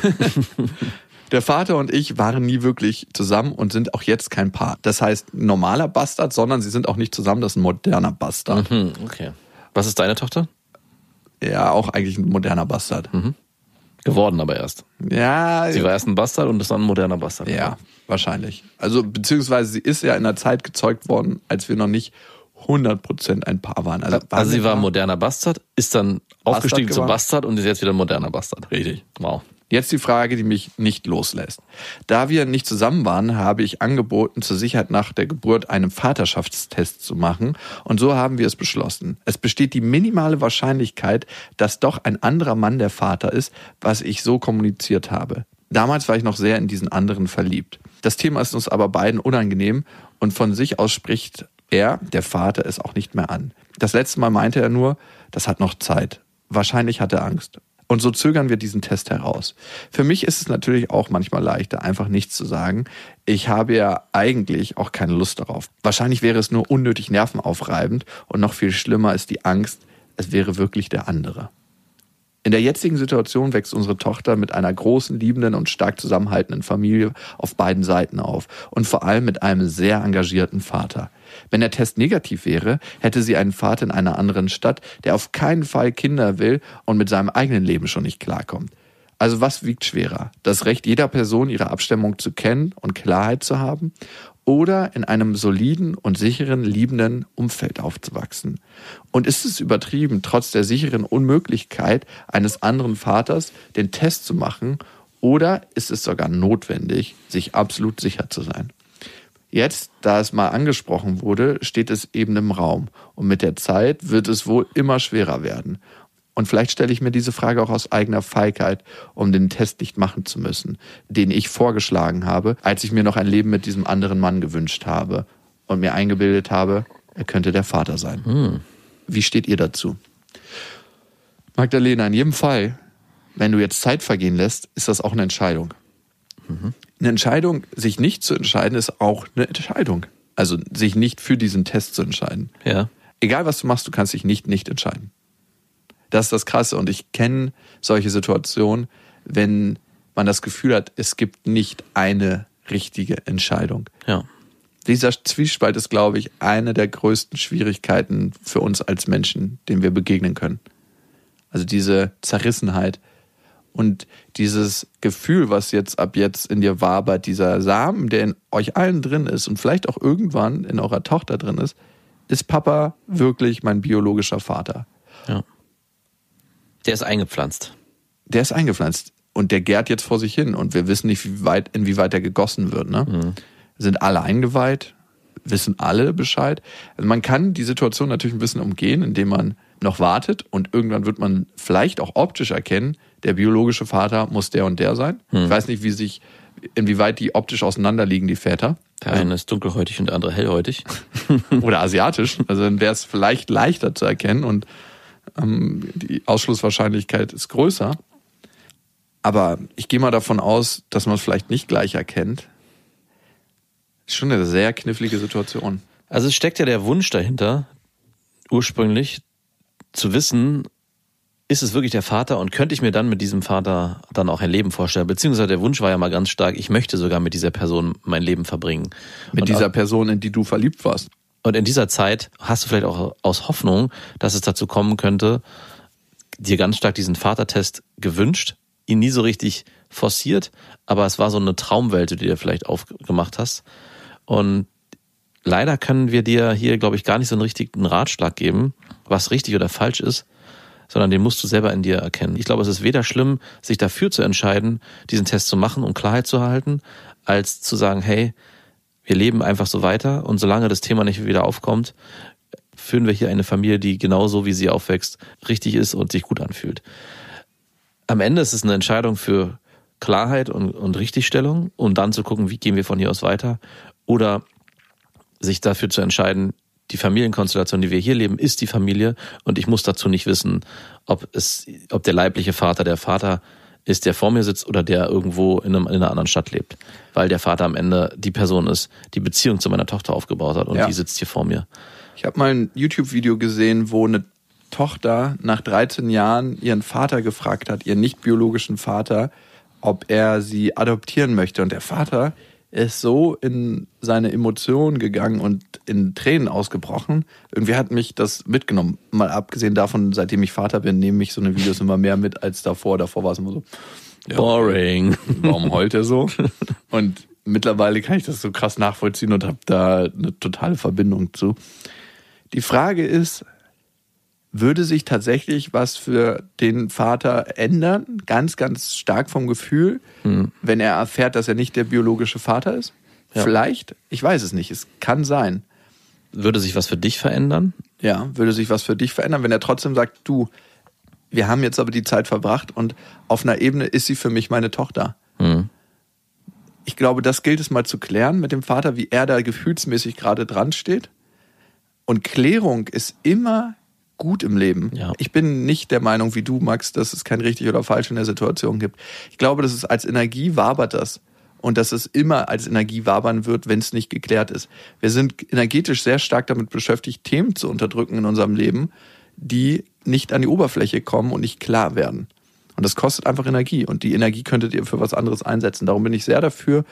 Der Vater und ich waren nie wirklich zusammen und sind auch jetzt kein Paar. Das heißt normaler Bastard, sondern sie sind auch nicht zusammen, das ist ein moderner Bastard. Hm, okay. Was ist deine Tochter? Ja, auch eigentlich ein moderner Bastard. Geworden aber erst. Ja, Sie war erst ein Bastard und ist dann ein moderner Bastard. ja, wahrscheinlich. Also beziehungsweise sie ist ja in einer Zeit gezeugt worden, als wir noch nicht 100% ein Paar waren. Also, Also sie war ein moderner Bastard, ist dann aufgestiegen zum geworden. Bastard und ist jetzt wieder ein moderner Bastard. Richtig. Wow. Jetzt die Frage, die mich nicht loslässt. Da wir nicht zusammen waren, habe ich angeboten, zur Sicherheit nach der Geburt einen Vaterschaftstest zu machen. Und so haben wir es beschlossen. Es besteht die minimale Wahrscheinlichkeit, dass doch ein anderer Mann der Vater ist, was ich so kommuniziert habe. Damals war ich noch sehr in diesen anderen verliebt. Das Thema ist uns aber beiden unangenehm und von sich aus spricht er, der Vater, es auch nicht mehr an. Das letzte Mal meinte er nur, das hat noch Zeit. Wahrscheinlich hat er Angst. Und so zögern wir diesen Test heraus. Für mich ist es natürlich auch manchmal leichter, einfach nichts zu sagen. Ich habe ja eigentlich auch keine Lust darauf. Wahrscheinlich wäre es nur unnötig nervenaufreibend und noch viel schlimmer ist die Angst, es wäre wirklich der andere. In der jetzigen Situation wächst unsere Tochter mit einer großen, liebenden und stark zusammenhaltenden Familie auf beiden Seiten auf und vor allem mit einem sehr engagierten Vater. Wenn der Test negativ wäre, hätte sie einen Vater in einer anderen Stadt, der auf keinen Fall Kinder will und mit seinem eigenen Leben schon nicht klarkommt. Also was wiegt schwerer? Das Recht jeder Person, ihre Abstammung zu kennen und Klarheit zu haben oder in einem soliden und sicheren, liebenden Umfeld aufzuwachsen? Und ist es übertrieben, trotz der sicheren Unmöglichkeit eines anderen Vaters den Test zu machen oder ist es sogar notwendig, sich absolut sicher zu sein? Jetzt, da es mal angesprochen wurde, steht es eben im Raum. Und mit der Zeit wird es wohl immer schwerer werden. Und vielleicht stelle ich mir diese Frage auch aus eigener Feigheit, um den Test nicht machen zu müssen, den ich vorgeschlagen habe, als ich mir noch ein Leben mit diesem anderen Mann gewünscht habe und mir eingebildet habe, er könnte der Vater sein. Hm. Wie steht ihr dazu? Magdalena, in jedem Fall, wenn du jetzt Zeit vergehen lässt, ist das auch eine Entscheidung. Eine Entscheidung, sich nicht zu entscheiden, ist auch eine Entscheidung. Also sich nicht für diesen Test zu entscheiden. Ja. Egal was du machst, du kannst dich nicht nicht entscheiden. Das ist das Krasse. Und ich kenne solche Situationen, wenn man das Gefühl hat, es gibt nicht eine richtige Entscheidung. Ja. Dieser Zwiespalt ist, glaube ich, eine der größten Schwierigkeiten für uns als Menschen, denen wir begegnen können. Also diese Zerrissenheit und dieses Gefühl, was jetzt ab jetzt in dir wabert, dieser Samen, der in euch allen drin ist und vielleicht auch irgendwann in eurer Tochter drin ist, ist Papa wirklich mein biologischer Vater? Ja. Der ist eingepflanzt. Der ist eingepflanzt und der gärt jetzt vor sich hin und wir wissen nicht, wie weit, inwieweit er gegossen wird. Ne? Sind alle eingeweiht? Wissen alle Bescheid? Also man kann die Situation natürlich ein bisschen umgehen, indem man noch wartet und irgendwann wird man vielleicht auch optisch erkennen, der biologische Vater muss der und der sein. Ich weiß nicht, wie sich, inwieweit die optisch auseinanderliegen, die Väter. Der eine ist dunkelhäutig und der andere hellhäutig. Oder asiatisch. Also dann wäre es vielleicht leichter zu erkennen und ähm, die Ausschlusswahrscheinlichkeit ist größer. Aber ich gehe mal davon aus, dass man es vielleicht nicht gleich erkennt. Ist schon eine sehr knifflige Situation. Also es steckt ja der Wunsch dahinter, ursprünglich zu wissen, ist es wirklich der Vater und könnte ich mir dann mit diesem Vater dann auch ein Leben vorstellen? Beziehungsweise der Wunsch war ja mal ganz stark, ich möchte sogar mit dieser Person mein Leben verbringen. Mit und dieser Person, in die du verliebt warst. Und in dieser Zeit hast du vielleicht auch aus Hoffnung, dass es dazu kommen könnte, dir ganz stark diesen Vatertest gewünscht, ihn nie so richtig forciert, aber es war so eine Traumwelt, die du dir vielleicht aufgemacht hast. Und leider können wir dir hier, glaube ich, gar nicht so einen richtigen Ratschlag geben, was richtig oder falsch ist, sondern den musst du selber in dir erkennen. Ich glaube, es ist weder schlimm, sich dafür zu entscheiden, diesen Test zu machen und Klarheit zu halten, als zu sagen, hey, wir leben einfach so weiter und solange das Thema nicht wieder aufkommt, führen wir hier eine Familie, die genauso wie sie aufwächst, richtig ist und sich gut anfühlt. Am Ende ist es eine Entscheidung für Klarheit und, und Richtigstellung und dann zu gucken, wie gehen wir von hier aus weiter oder sich dafür zu entscheiden, die Familienkonstellation, die wir hier leben, ist die Familie und ich muss dazu nicht wissen, ob es, ob der leibliche Vater der Vater ist, der vor mir sitzt oder der irgendwo in, einem, in einer anderen Stadt lebt, weil der Vater am Ende die Person ist, die Beziehung zu meiner Tochter aufgebaut hat und Ja. die sitzt hier vor mir. Ich habe mal ein YouTube-Video gesehen, wo eine Tochter nach 13 Jahren ihren Vater gefragt hat, ihren nicht biologischen Vater, ob er sie adoptieren möchte. Und der Vater ist so in seine Emotionen gegangen und in Tränen ausgebrochen. Irgendwie hat mich das mitgenommen. Mal abgesehen davon, seitdem ich Vater bin, nehmen mich so eine Videos immer mehr mit als davor. Davor war es immer so, ja, Boring. warum heult er so? Und mittlerweile kann ich das so krass nachvollziehen und habe da eine totale Verbindung zu. Die Frage ist, würde sich tatsächlich was für den Vater ändern, ganz, ganz stark vom Gefühl, wenn er erfährt, dass er nicht der biologische Vater ist? Ja. Vielleicht, ich weiß es nicht, es kann sein. Würde sich was für dich verändern? Ja, würde sich was für dich verändern, wenn er trotzdem sagt, du, wir haben jetzt aber die Zeit verbracht und auf einer Ebene ist sie für mich meine Tochter. Hm. Ich glaube, das gilt es mal zu klären mit dem Vater, wie er da gefühlsmäßig gerade dran steht. Und Klärung ist immer gut im Leben. Ja. Ich bin nicht der Meinung wie du, Max, dass es kein richtig oder falsch in der Situation gibt. Ich glaube, dass es als Energie wabert das. Und dass es immer als Energie wabern wird, wenn es nicht geklärt ist. Wir sind energetisch sehr stark damit beschäftigt, Themen zu unterdrücken in unserem Leben, die nicht an die Oberfläche kommen und nicht klar werden. Und das kostet einfach Energie. Und die Energie könntet ihr für was anderes einsetzen. Darum bin ich sehr dafür,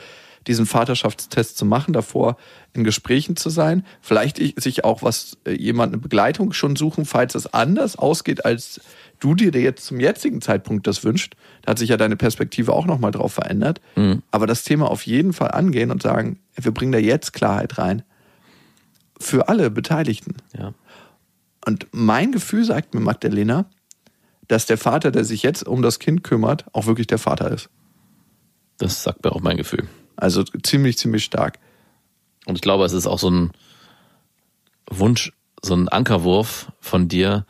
diesen Vaterschaftstest zu machen, davor in Gesprächen zu sein. Vielleicht ich- sich auch was, äh, jemand eine Begleitung schon suchen, falls es anders ausgeht, als du dir jetzt zum jetzigen Zeitpunkt das wünscht. Da hat sich ja deine Perspektive auch nochmal drauf verändert. Aber das Thema auf jeden Fall angehen und sagen, wir bringen da jetzt Klarheit rein. Für alle Beteiligten. Ja. Und mein Gefühl sagt mir Magdalena, dass der Vater, der sich jetzt um das Kind kümmert, auch wirklich der Vater ist. Das sagt mir auch mein Gefühl. Also ziemlich, ziemlich stark. Und ich glaube, es ist auch so ein Wunsch, so ein Ankerwurf von dir.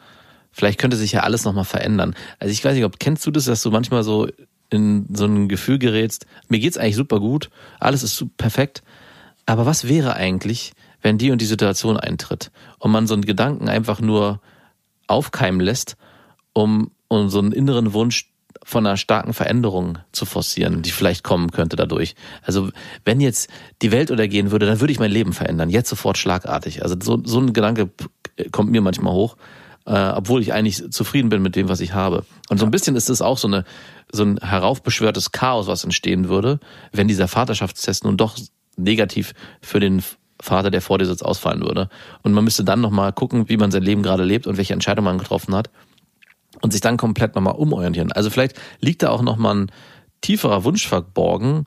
Vielleicht könnte sich ja alles nochmal verändern. Also ich weiß nicht, ob kennst du das, dass du manchmal so in so ein Gefühl gerätst, mir geht's eigentlich super gut, alles ist perfekt, aber was wäre eigentlich, wenn die und die Situation eintritt und man so einen Gedanken einfach nur aufkeimen lässt, um, um so einen inneren Wunsch von einer starken Veränderung zu forcieren, die vielleicht kommen könnte dadurch. Also wenn jetzt die Welt untergehen würde, dann würde ich mein Leben verändern, jetzt sofort schlagartig. Also so, so ein Gedanke kommt mir manchmal hoch, äh, obwohl ich eigentlich zufrieden bin mit dem, was ich habe. Und so ein bisschen ist es auch so eine so ein heraufbeschwörtes Chaos, was entstehen würde, wenn dieser Vaterschaftstest nun doch negativ für den Vater, der vor dir sitzt, ausfallen würde. Und man müsste dann nochmal gucken, wie man sein Leben gerade lebt und welche Entscheidung man getroffen hat und sich dann komplett nochmal umorientieren. Also vielleicht liegt da auch nochmal ein tieferer Wunsch verborgen,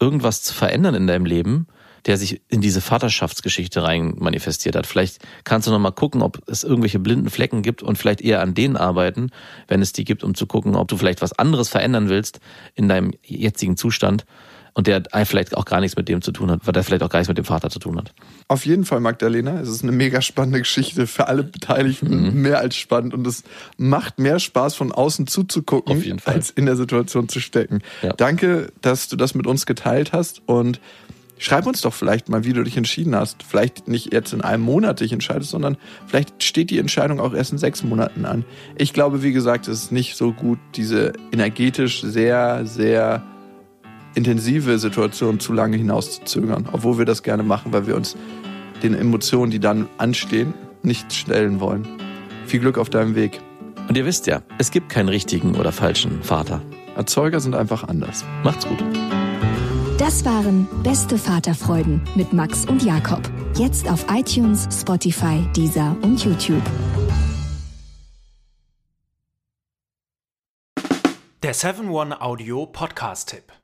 irgendwas zu verändern in deinem Leben, der sich in diese Vaterschaftsgeschichte rein manifestiert hat. Vielleicht kannst du nochmal gucken, ob es irgendwelche blinden Flecken gibt und vielleicht eher an denen arbeiten, wenn es die gibt, um zu gucken, ob du vielleicht was anderes verändern willst in deinem jetzigen Zustand und der vielleicht auch gar nichts mit dem zu tun hat, weil der vielleicht auch gar nichts mit dem Vater zu tun hat. Auf jeden Fall, Magdalena. Es ist eine mega spannende Geschichte für alle Beteiligten. Mehr als spannend. Und es macht mehr Spaß, von außen zuzugucken, als in der Situation zu stecken. Ja. Danke, dass du das mit uns geteilt hast. Und schreib uns doch vielleicht mal, wie du dich entschieden hast. Vielleicht nicht jetzt in einem Monat dich entscheidest, sondern vielleicht steht die Entscheidung auch erst in sechs Monaten an. Ich glaube, wie gesagt, es ist nicht so gut, diese energetisch sehr, sehr intensive Situation zu lange hinauszuzögern, obwohl wir das gerne machen, weil wir uns den Emotionen, die dann anstehen, nicht stellen wollen. Viel Glück auf deinem Weg. Und ihr wisst ja, es gibt keinen richtigen oder falschen Vater. Erzeuger sind einfach anders. Macht's gut. Das waren Beste Vaterfreuden mit Max und Jakob. Jetzt auf iTunes, Spotify, Deezer und YouTube. Der 7-One-Audio-Podcast-Tipp.